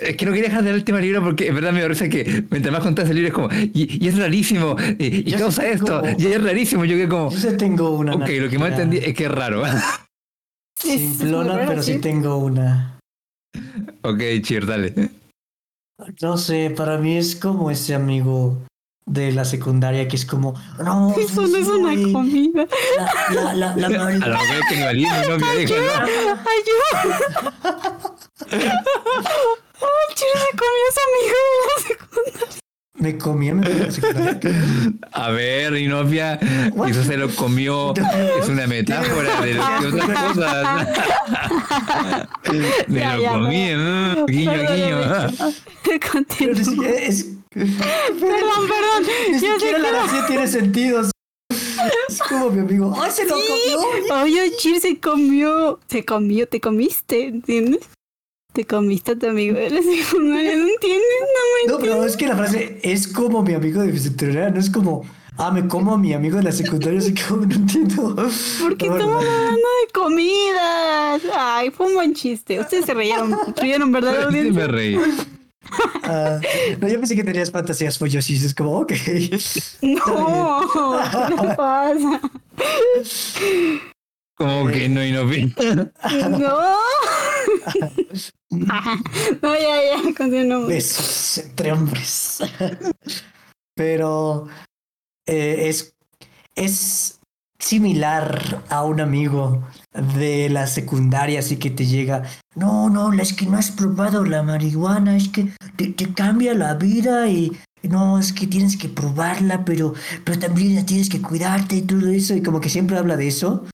es que no quería dejar de leer el tema libro porque es verdad me parece que mientras más contás el libro es como, y, y es rarísimo, y, y causa sí esto, y es rarísimo. Yo que como, Yo sí tengo una. ok, lo que más entendí es que es raro. Simplona, raro, pero sí sí. tengo una. ok, cheer, dale. No sé, para mí es como ese amigo de la secundaria que es como. No, Eso no es una comida. La, la, la, la A lo mejor es canibalismo, no me. ¡Ayuda! ¡Ay, Chile se comió a su amigo de la secundaria! Me comí a mi amigo de la secundaria. A ver, Inopia, eso se lo comió. Es una metáfora de, de otras cosas. Me Ya, lo ya, comí, ¿no? guiño, guiño. Pero Continúa. es. Perdón, perdón. Ni sé siquiera la que gracia tiene sentido. Es como mi amigo. ¡Ay, se lo comió! Oye, Chir se comió. Se comió, te comiste, ¿entiendes? Te comiste a tu amigo de la secundaria, ¿no entiendes? No No, pero es que la frase es como mi amigo de secundaria, no es como. Ah, me como a mi amigo de la secundaria, así que no entiendo. Porque Bueno, estamos hablando de comidas. Ay, fue un buen chiste. Ustedes se reyeron, reyeron, ¿verdad, Sí me reí. ah, no, yo pensé que tenías fantasías follosís, es como, ok. No, ¿qué le pasa? Como que no, Inopia. No. No, ya, ya, continuamos. Besos entre hombres. Pero eh, es, es similar a un amigo de la secundaria, así que te llega, no, no, es que no has probado la marihuana, es que te, te cambia la vida y no, es que tienes que probarla, pero, pero también tienes que cuidarte y todo eso, y como que siempre habla de eso,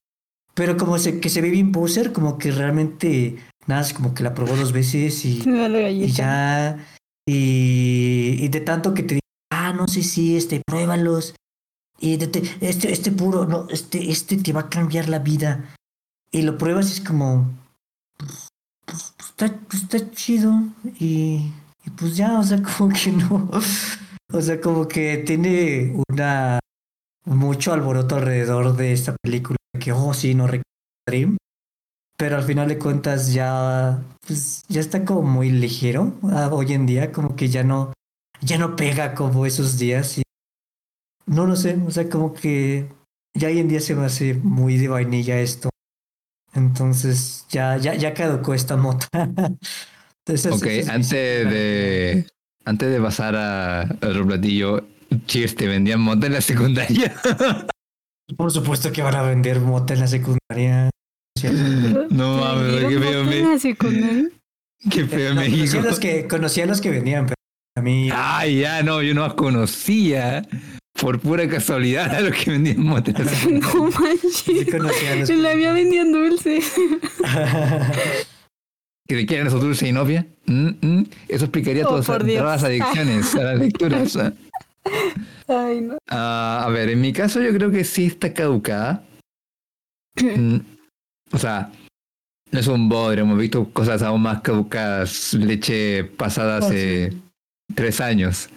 pero como se, que se ve bien poser, como que realmente, nada, como que la probó dos veces y... Y ya, y, y de tanto que te digo, ah, no sé si este, pruébalos. Y de te- este, este puro, no, este, este te va a cambiar la vida. Y lo pruebas y es como, pues, pues, está, pues, está chido. Y, y pues ya, o sea, como que no. O sea, como que tiene una, mucho alboroto alrededor de esta película. Que, oh, sí, no recuerdo Dream. Pero al final de cuentas ya, pues, ya está como muy ligero ah, hoy en día, como que ya no, ya no pega como esos días. Y no lo sé, o sea, como que ya hoy en día se me hace muy de vainilla esto. Entonces ya, ya, ya caducó esta mota. Entonces, Ok, es antes de, antes de pasar a, a otro platillo, Cheers, ¿te vendían mota en la secundaria? Por supuesto que van a vender mota en la secundaria. no ¿Te mames, qué feo, secundaria? qué feo No, conocía México. a los que, conocía a los que venían, pero a mí... Ay, ya, no, yo no conocía. Por pura casualidad a los que vendían secundaria. No manches. Se la había vendían dulce. ¿Que eran esos dulces y novia? Mm, mm. Eso explicaría Oh, todas, las adicciones a las lecturas. Ay, no. Ah, a ver, en mi caso yo creo que sí está caducada. O sea, no es un bodre, hemos visto cosas aún más caducadas, leche pasada hace tres años.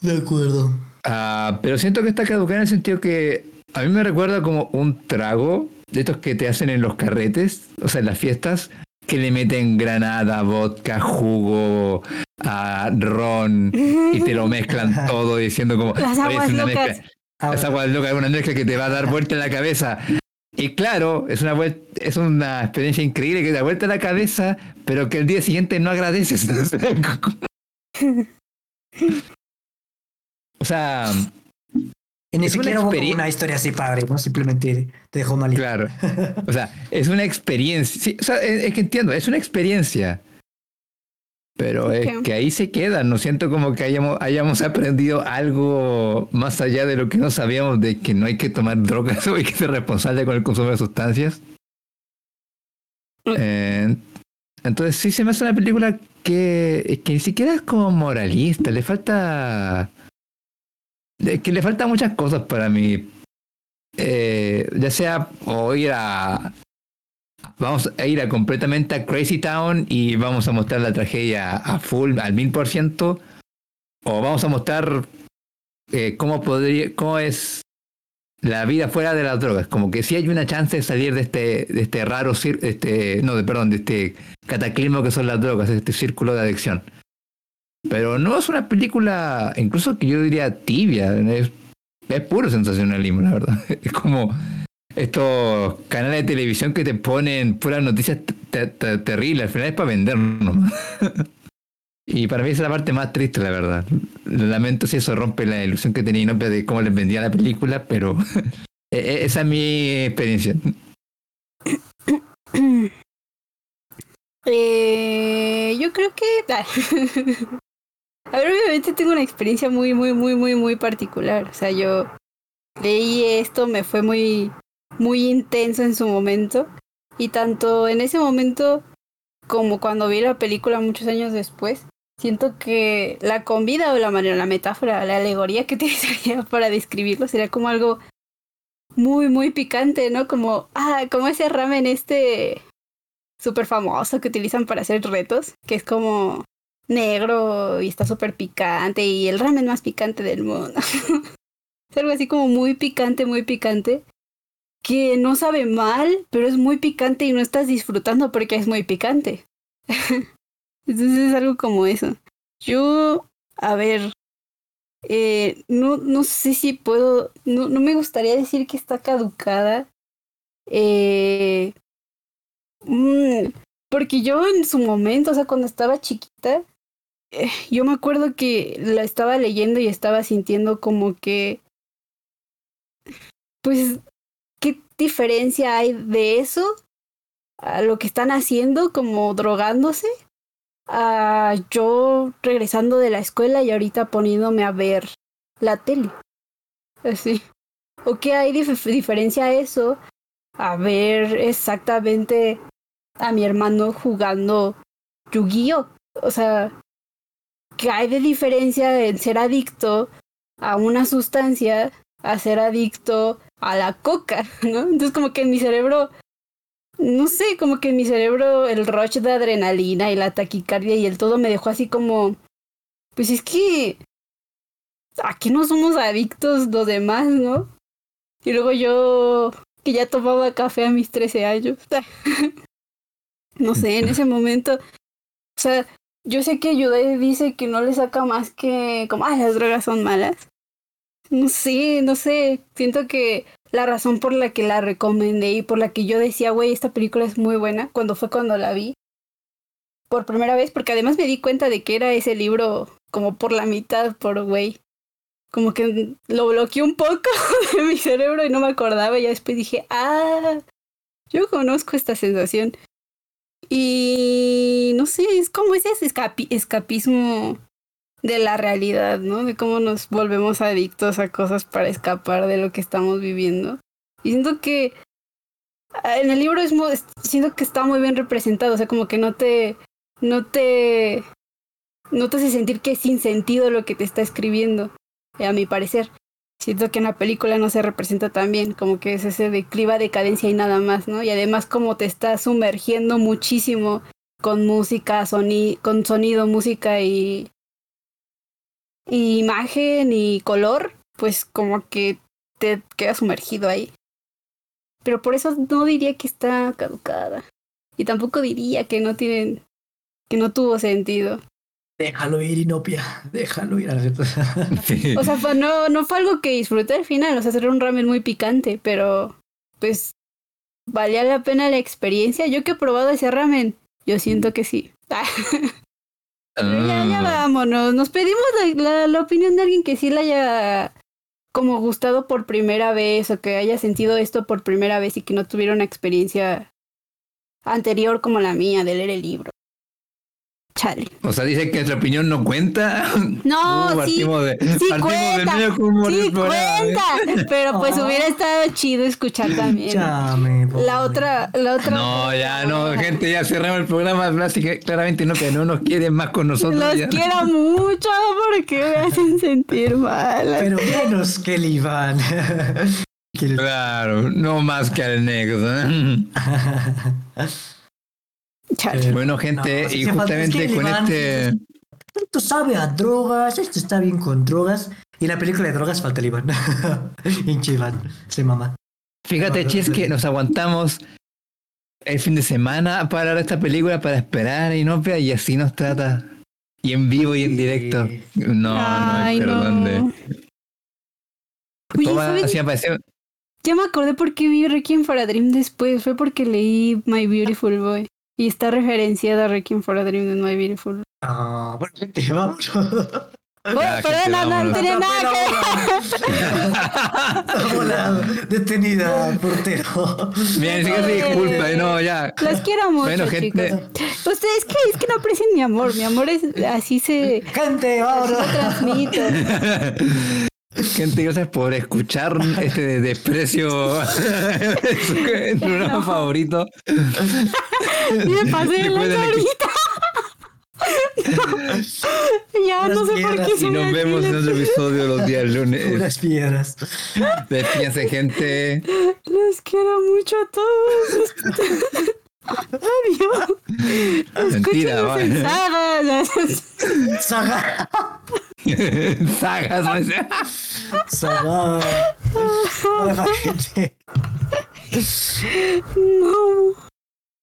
De acuerdo. Ah, pero siento que está caducada en el sentido que a mí me recuerda como un trago de estos que te hacen en los carretes, o sea, en las fiestas, que le meten granada, vodka, jugo, ah, ron y te lo mezclan todo diciendo como Las "Oye, es aguas una locas. mezcla- Las aguas locas es una mezcla que te va a dar vuelta en la cabeza. Y claro, es una vuelta, es una experiencia increíble que da vuelta a la cabeza, pero que el día siguiente no agradeces. o sea, Y ni Es una siquiera hubo experien- una historia así padre, ¿no? Simplemente te dejó mal. claro. O sea, es una experiencia. Sí, o sea, es, es que entiendo, es una experiencia. Pero es Ok. que ahí se queda. No siento como que hayamos, hayamos aprendido algo más allá de lo que no sabíamos de que no hay que tomar drogas o hay que ser responsable con el consumo de sustancias. Mm. Eh, entonces sí se me hace una película que, que ni siquiera es como moralista. Le falta... Es que le faltan muchas cosas para mí. Eh, ya sea o ir a vamos a ir a completamente a Crazy Town y vamos a mostrar la tragedia a full al mil por ciento. O vamos a mostrar eh, cómo podría cómo es la vida fuera de las drogas. Como que sí hay una chance de salir de este de este raro este no de perdón de este cataclismo que son las drogas este círculo de adicción. Pero no es una película incluso que yo diría tibia es, es puro sensacionalismo la verdad. Es como estos canales de televisión que te ponen puras noticias te- te- terribles, al final es para vendernos. y para mí esa es la parte más triste, la verdad. Lamento si eso rompe la ilusión que tenía Inopia de cómo les vendía la película, pero e- e- esa es mi experiencia. Eh, yo creo que. A ver, obviamente tengo una experiencia muy, muy, muy, muy, muy particular. O sea, yo leí esto, me fue muy, muy intenso en su momento. Y tanto en ese momento como cuando vi la película muchos años después, siento que la convida o la manera, la metáfora, la alegoría que utilizaría para describirlo sería como algo muy, muy picante, ¿no? Como, ah, como ese ramen este súper famoso que utilizan para hacer retos, que es como negro y está súper picante y el ramen más picante del mundo. es algo así como muy picante, muy picante, que no sabe mal, pero es muy picante y no estás disfrutando porque es muy picante. Entonces es algo como eso. Yo, a ver, eh, no, no sé si puedo, no, no me gustaría decir que está caducada. Eh, Mm, porque yo en su momento, o sea, cuando estaba chiquita, eh, yo me acuerdo que la estaba leyendo y estaba sintiendo como que, pues, ¿qué diferencia hay de eso a lo que están haciendo, como drogándose, a yo regresando de la escuela y ahorita poniéndome a ver la tele? Así. ¿O qué hay dif- diferencia a eso? A ver exactamente a mi hermano jugando Yu-Gi-Oh! O sea, ¿qué hay de diferencia en ser adicto a una sustancia a ser adicto a la coca, ¿no? Entonces como que en mi cerebro, no sé, como que en mi cerebro el rush de adrenalina y la taquicardia y el todo me dejó así como, pues es que, ¿a qué no somos adictos los demás, no? Y luego yo, que ya tomaba café a mis 13 años. no sé, en ese momento, o sea, yo sé que Yudai dice que no le saca más que como, ah, las drogas son malas. No sé, no sé, siento que la razón por la que la recomendé y por la que yo decía, güey, esta película es muy buena, cuando fue cuando la vi, por primera vez, porque además me di cuenta de que era ese libro como por la mitad, por güey. Como que lo bloqueé un poco de mi cerebro y no me acordaba y ya después dije, ah, yo conozco esta sensación. Y no sé, es como ese escapi- escapismo de la realidad, ¿no? De cómo nos volvemos adictos a cosas para escapar de lo que estamos viviendo. Y siento que ah, en el libro es mu- es- siento que está muy bien representado, o sea, como que no te no te no te hace sentir que es sin sentido lo que te está escribiendo, eh, a mi parecer. Siento que en la película no se representa tan bien, como que es ese decliva decadencia y nada más, ¿no? Y además como te está sumergiendo muchísimo con música, soni con sonido, música y, y imagen y color, pues como que te quedas sumergido ahí. Pero por eso no diría que está caducada. Y tampoco diría que no tienen, que no tuvo sentido. Déjalo ir, Inopia. Déjalo ir. Sí. O sea, fue- no, no fue algo que disfruté al final. O sea, era un ramen muy picante, pero pues ¿valía la pena la experiencia? Yo que he probado ese ramen, yo siento que sí. Pero ya, ya Ah, vámonos. Nos pedimos la, la- la opinión de alguien que sí le haya como gustado por primera vez o que haya sentido esto por primera vez y que no tuviera una experiencia anterior como la mía de leer el libro. Chale. o sea, dice que nuestra opinión no cuenta. No, Uh, sí, partimos de, sí cuenta, de medio sí programa, ¿eh? cuenta. Pero pues Ah. hubiera estado chido escuchar también. Chame. La otra, la otra. No, ya no, gente, ya cerramos el programa. Así que claramente no, que no nos quieren más con nosotros. Los ya. quiero mucho porque me hacen sentir mal. Pero menos que el Iván. Que el- Claro, no más que al Nexo. Chale. Bueno, gente, No, y justamente es que con este. Esto sabe a drogas, esto está bien con drogas. Y en la película de drogas falta el Iván. Hinche Iván, se mama. Fíjate, No, Chis, no, que no. nos aguantamos el fin de semana para ver esta película, para esperar y no y así nos trata. Y en vivo y en directo. No, Ay, perdón no. de. Oye, así apareció. Ya me acordé por qué vi Requiem for a Dream después. Fue porque leí My Beautiful Boy. Y está referenciada a Requiem for a Dream de My Beautiful. Ah, bueno, gente, vamos. Bueno, pero no, no, vámonos. tenía nada que Hola, detenida, portero. Bien, sí que se disculpa, y no, ya. Los quiero mucho, Bueno, gente. chicos. Ustedes que es que no aprecian mi amor. Mi amor es así se Gente, lo vámonos. transmito. Gente, gracias por escuchar este desprecio de su programa favorito. Y me pasé la ahorita. No. Ya no sé por qué Y nos vemos en otro episodio los días lunes. Unas piedras. Despídense, gente. Los quiero mucho a todos. Adiós. Mentira, Escúchenos en va. sagas. Saga. Sagas, no sé. Saga. Hola, gente. No.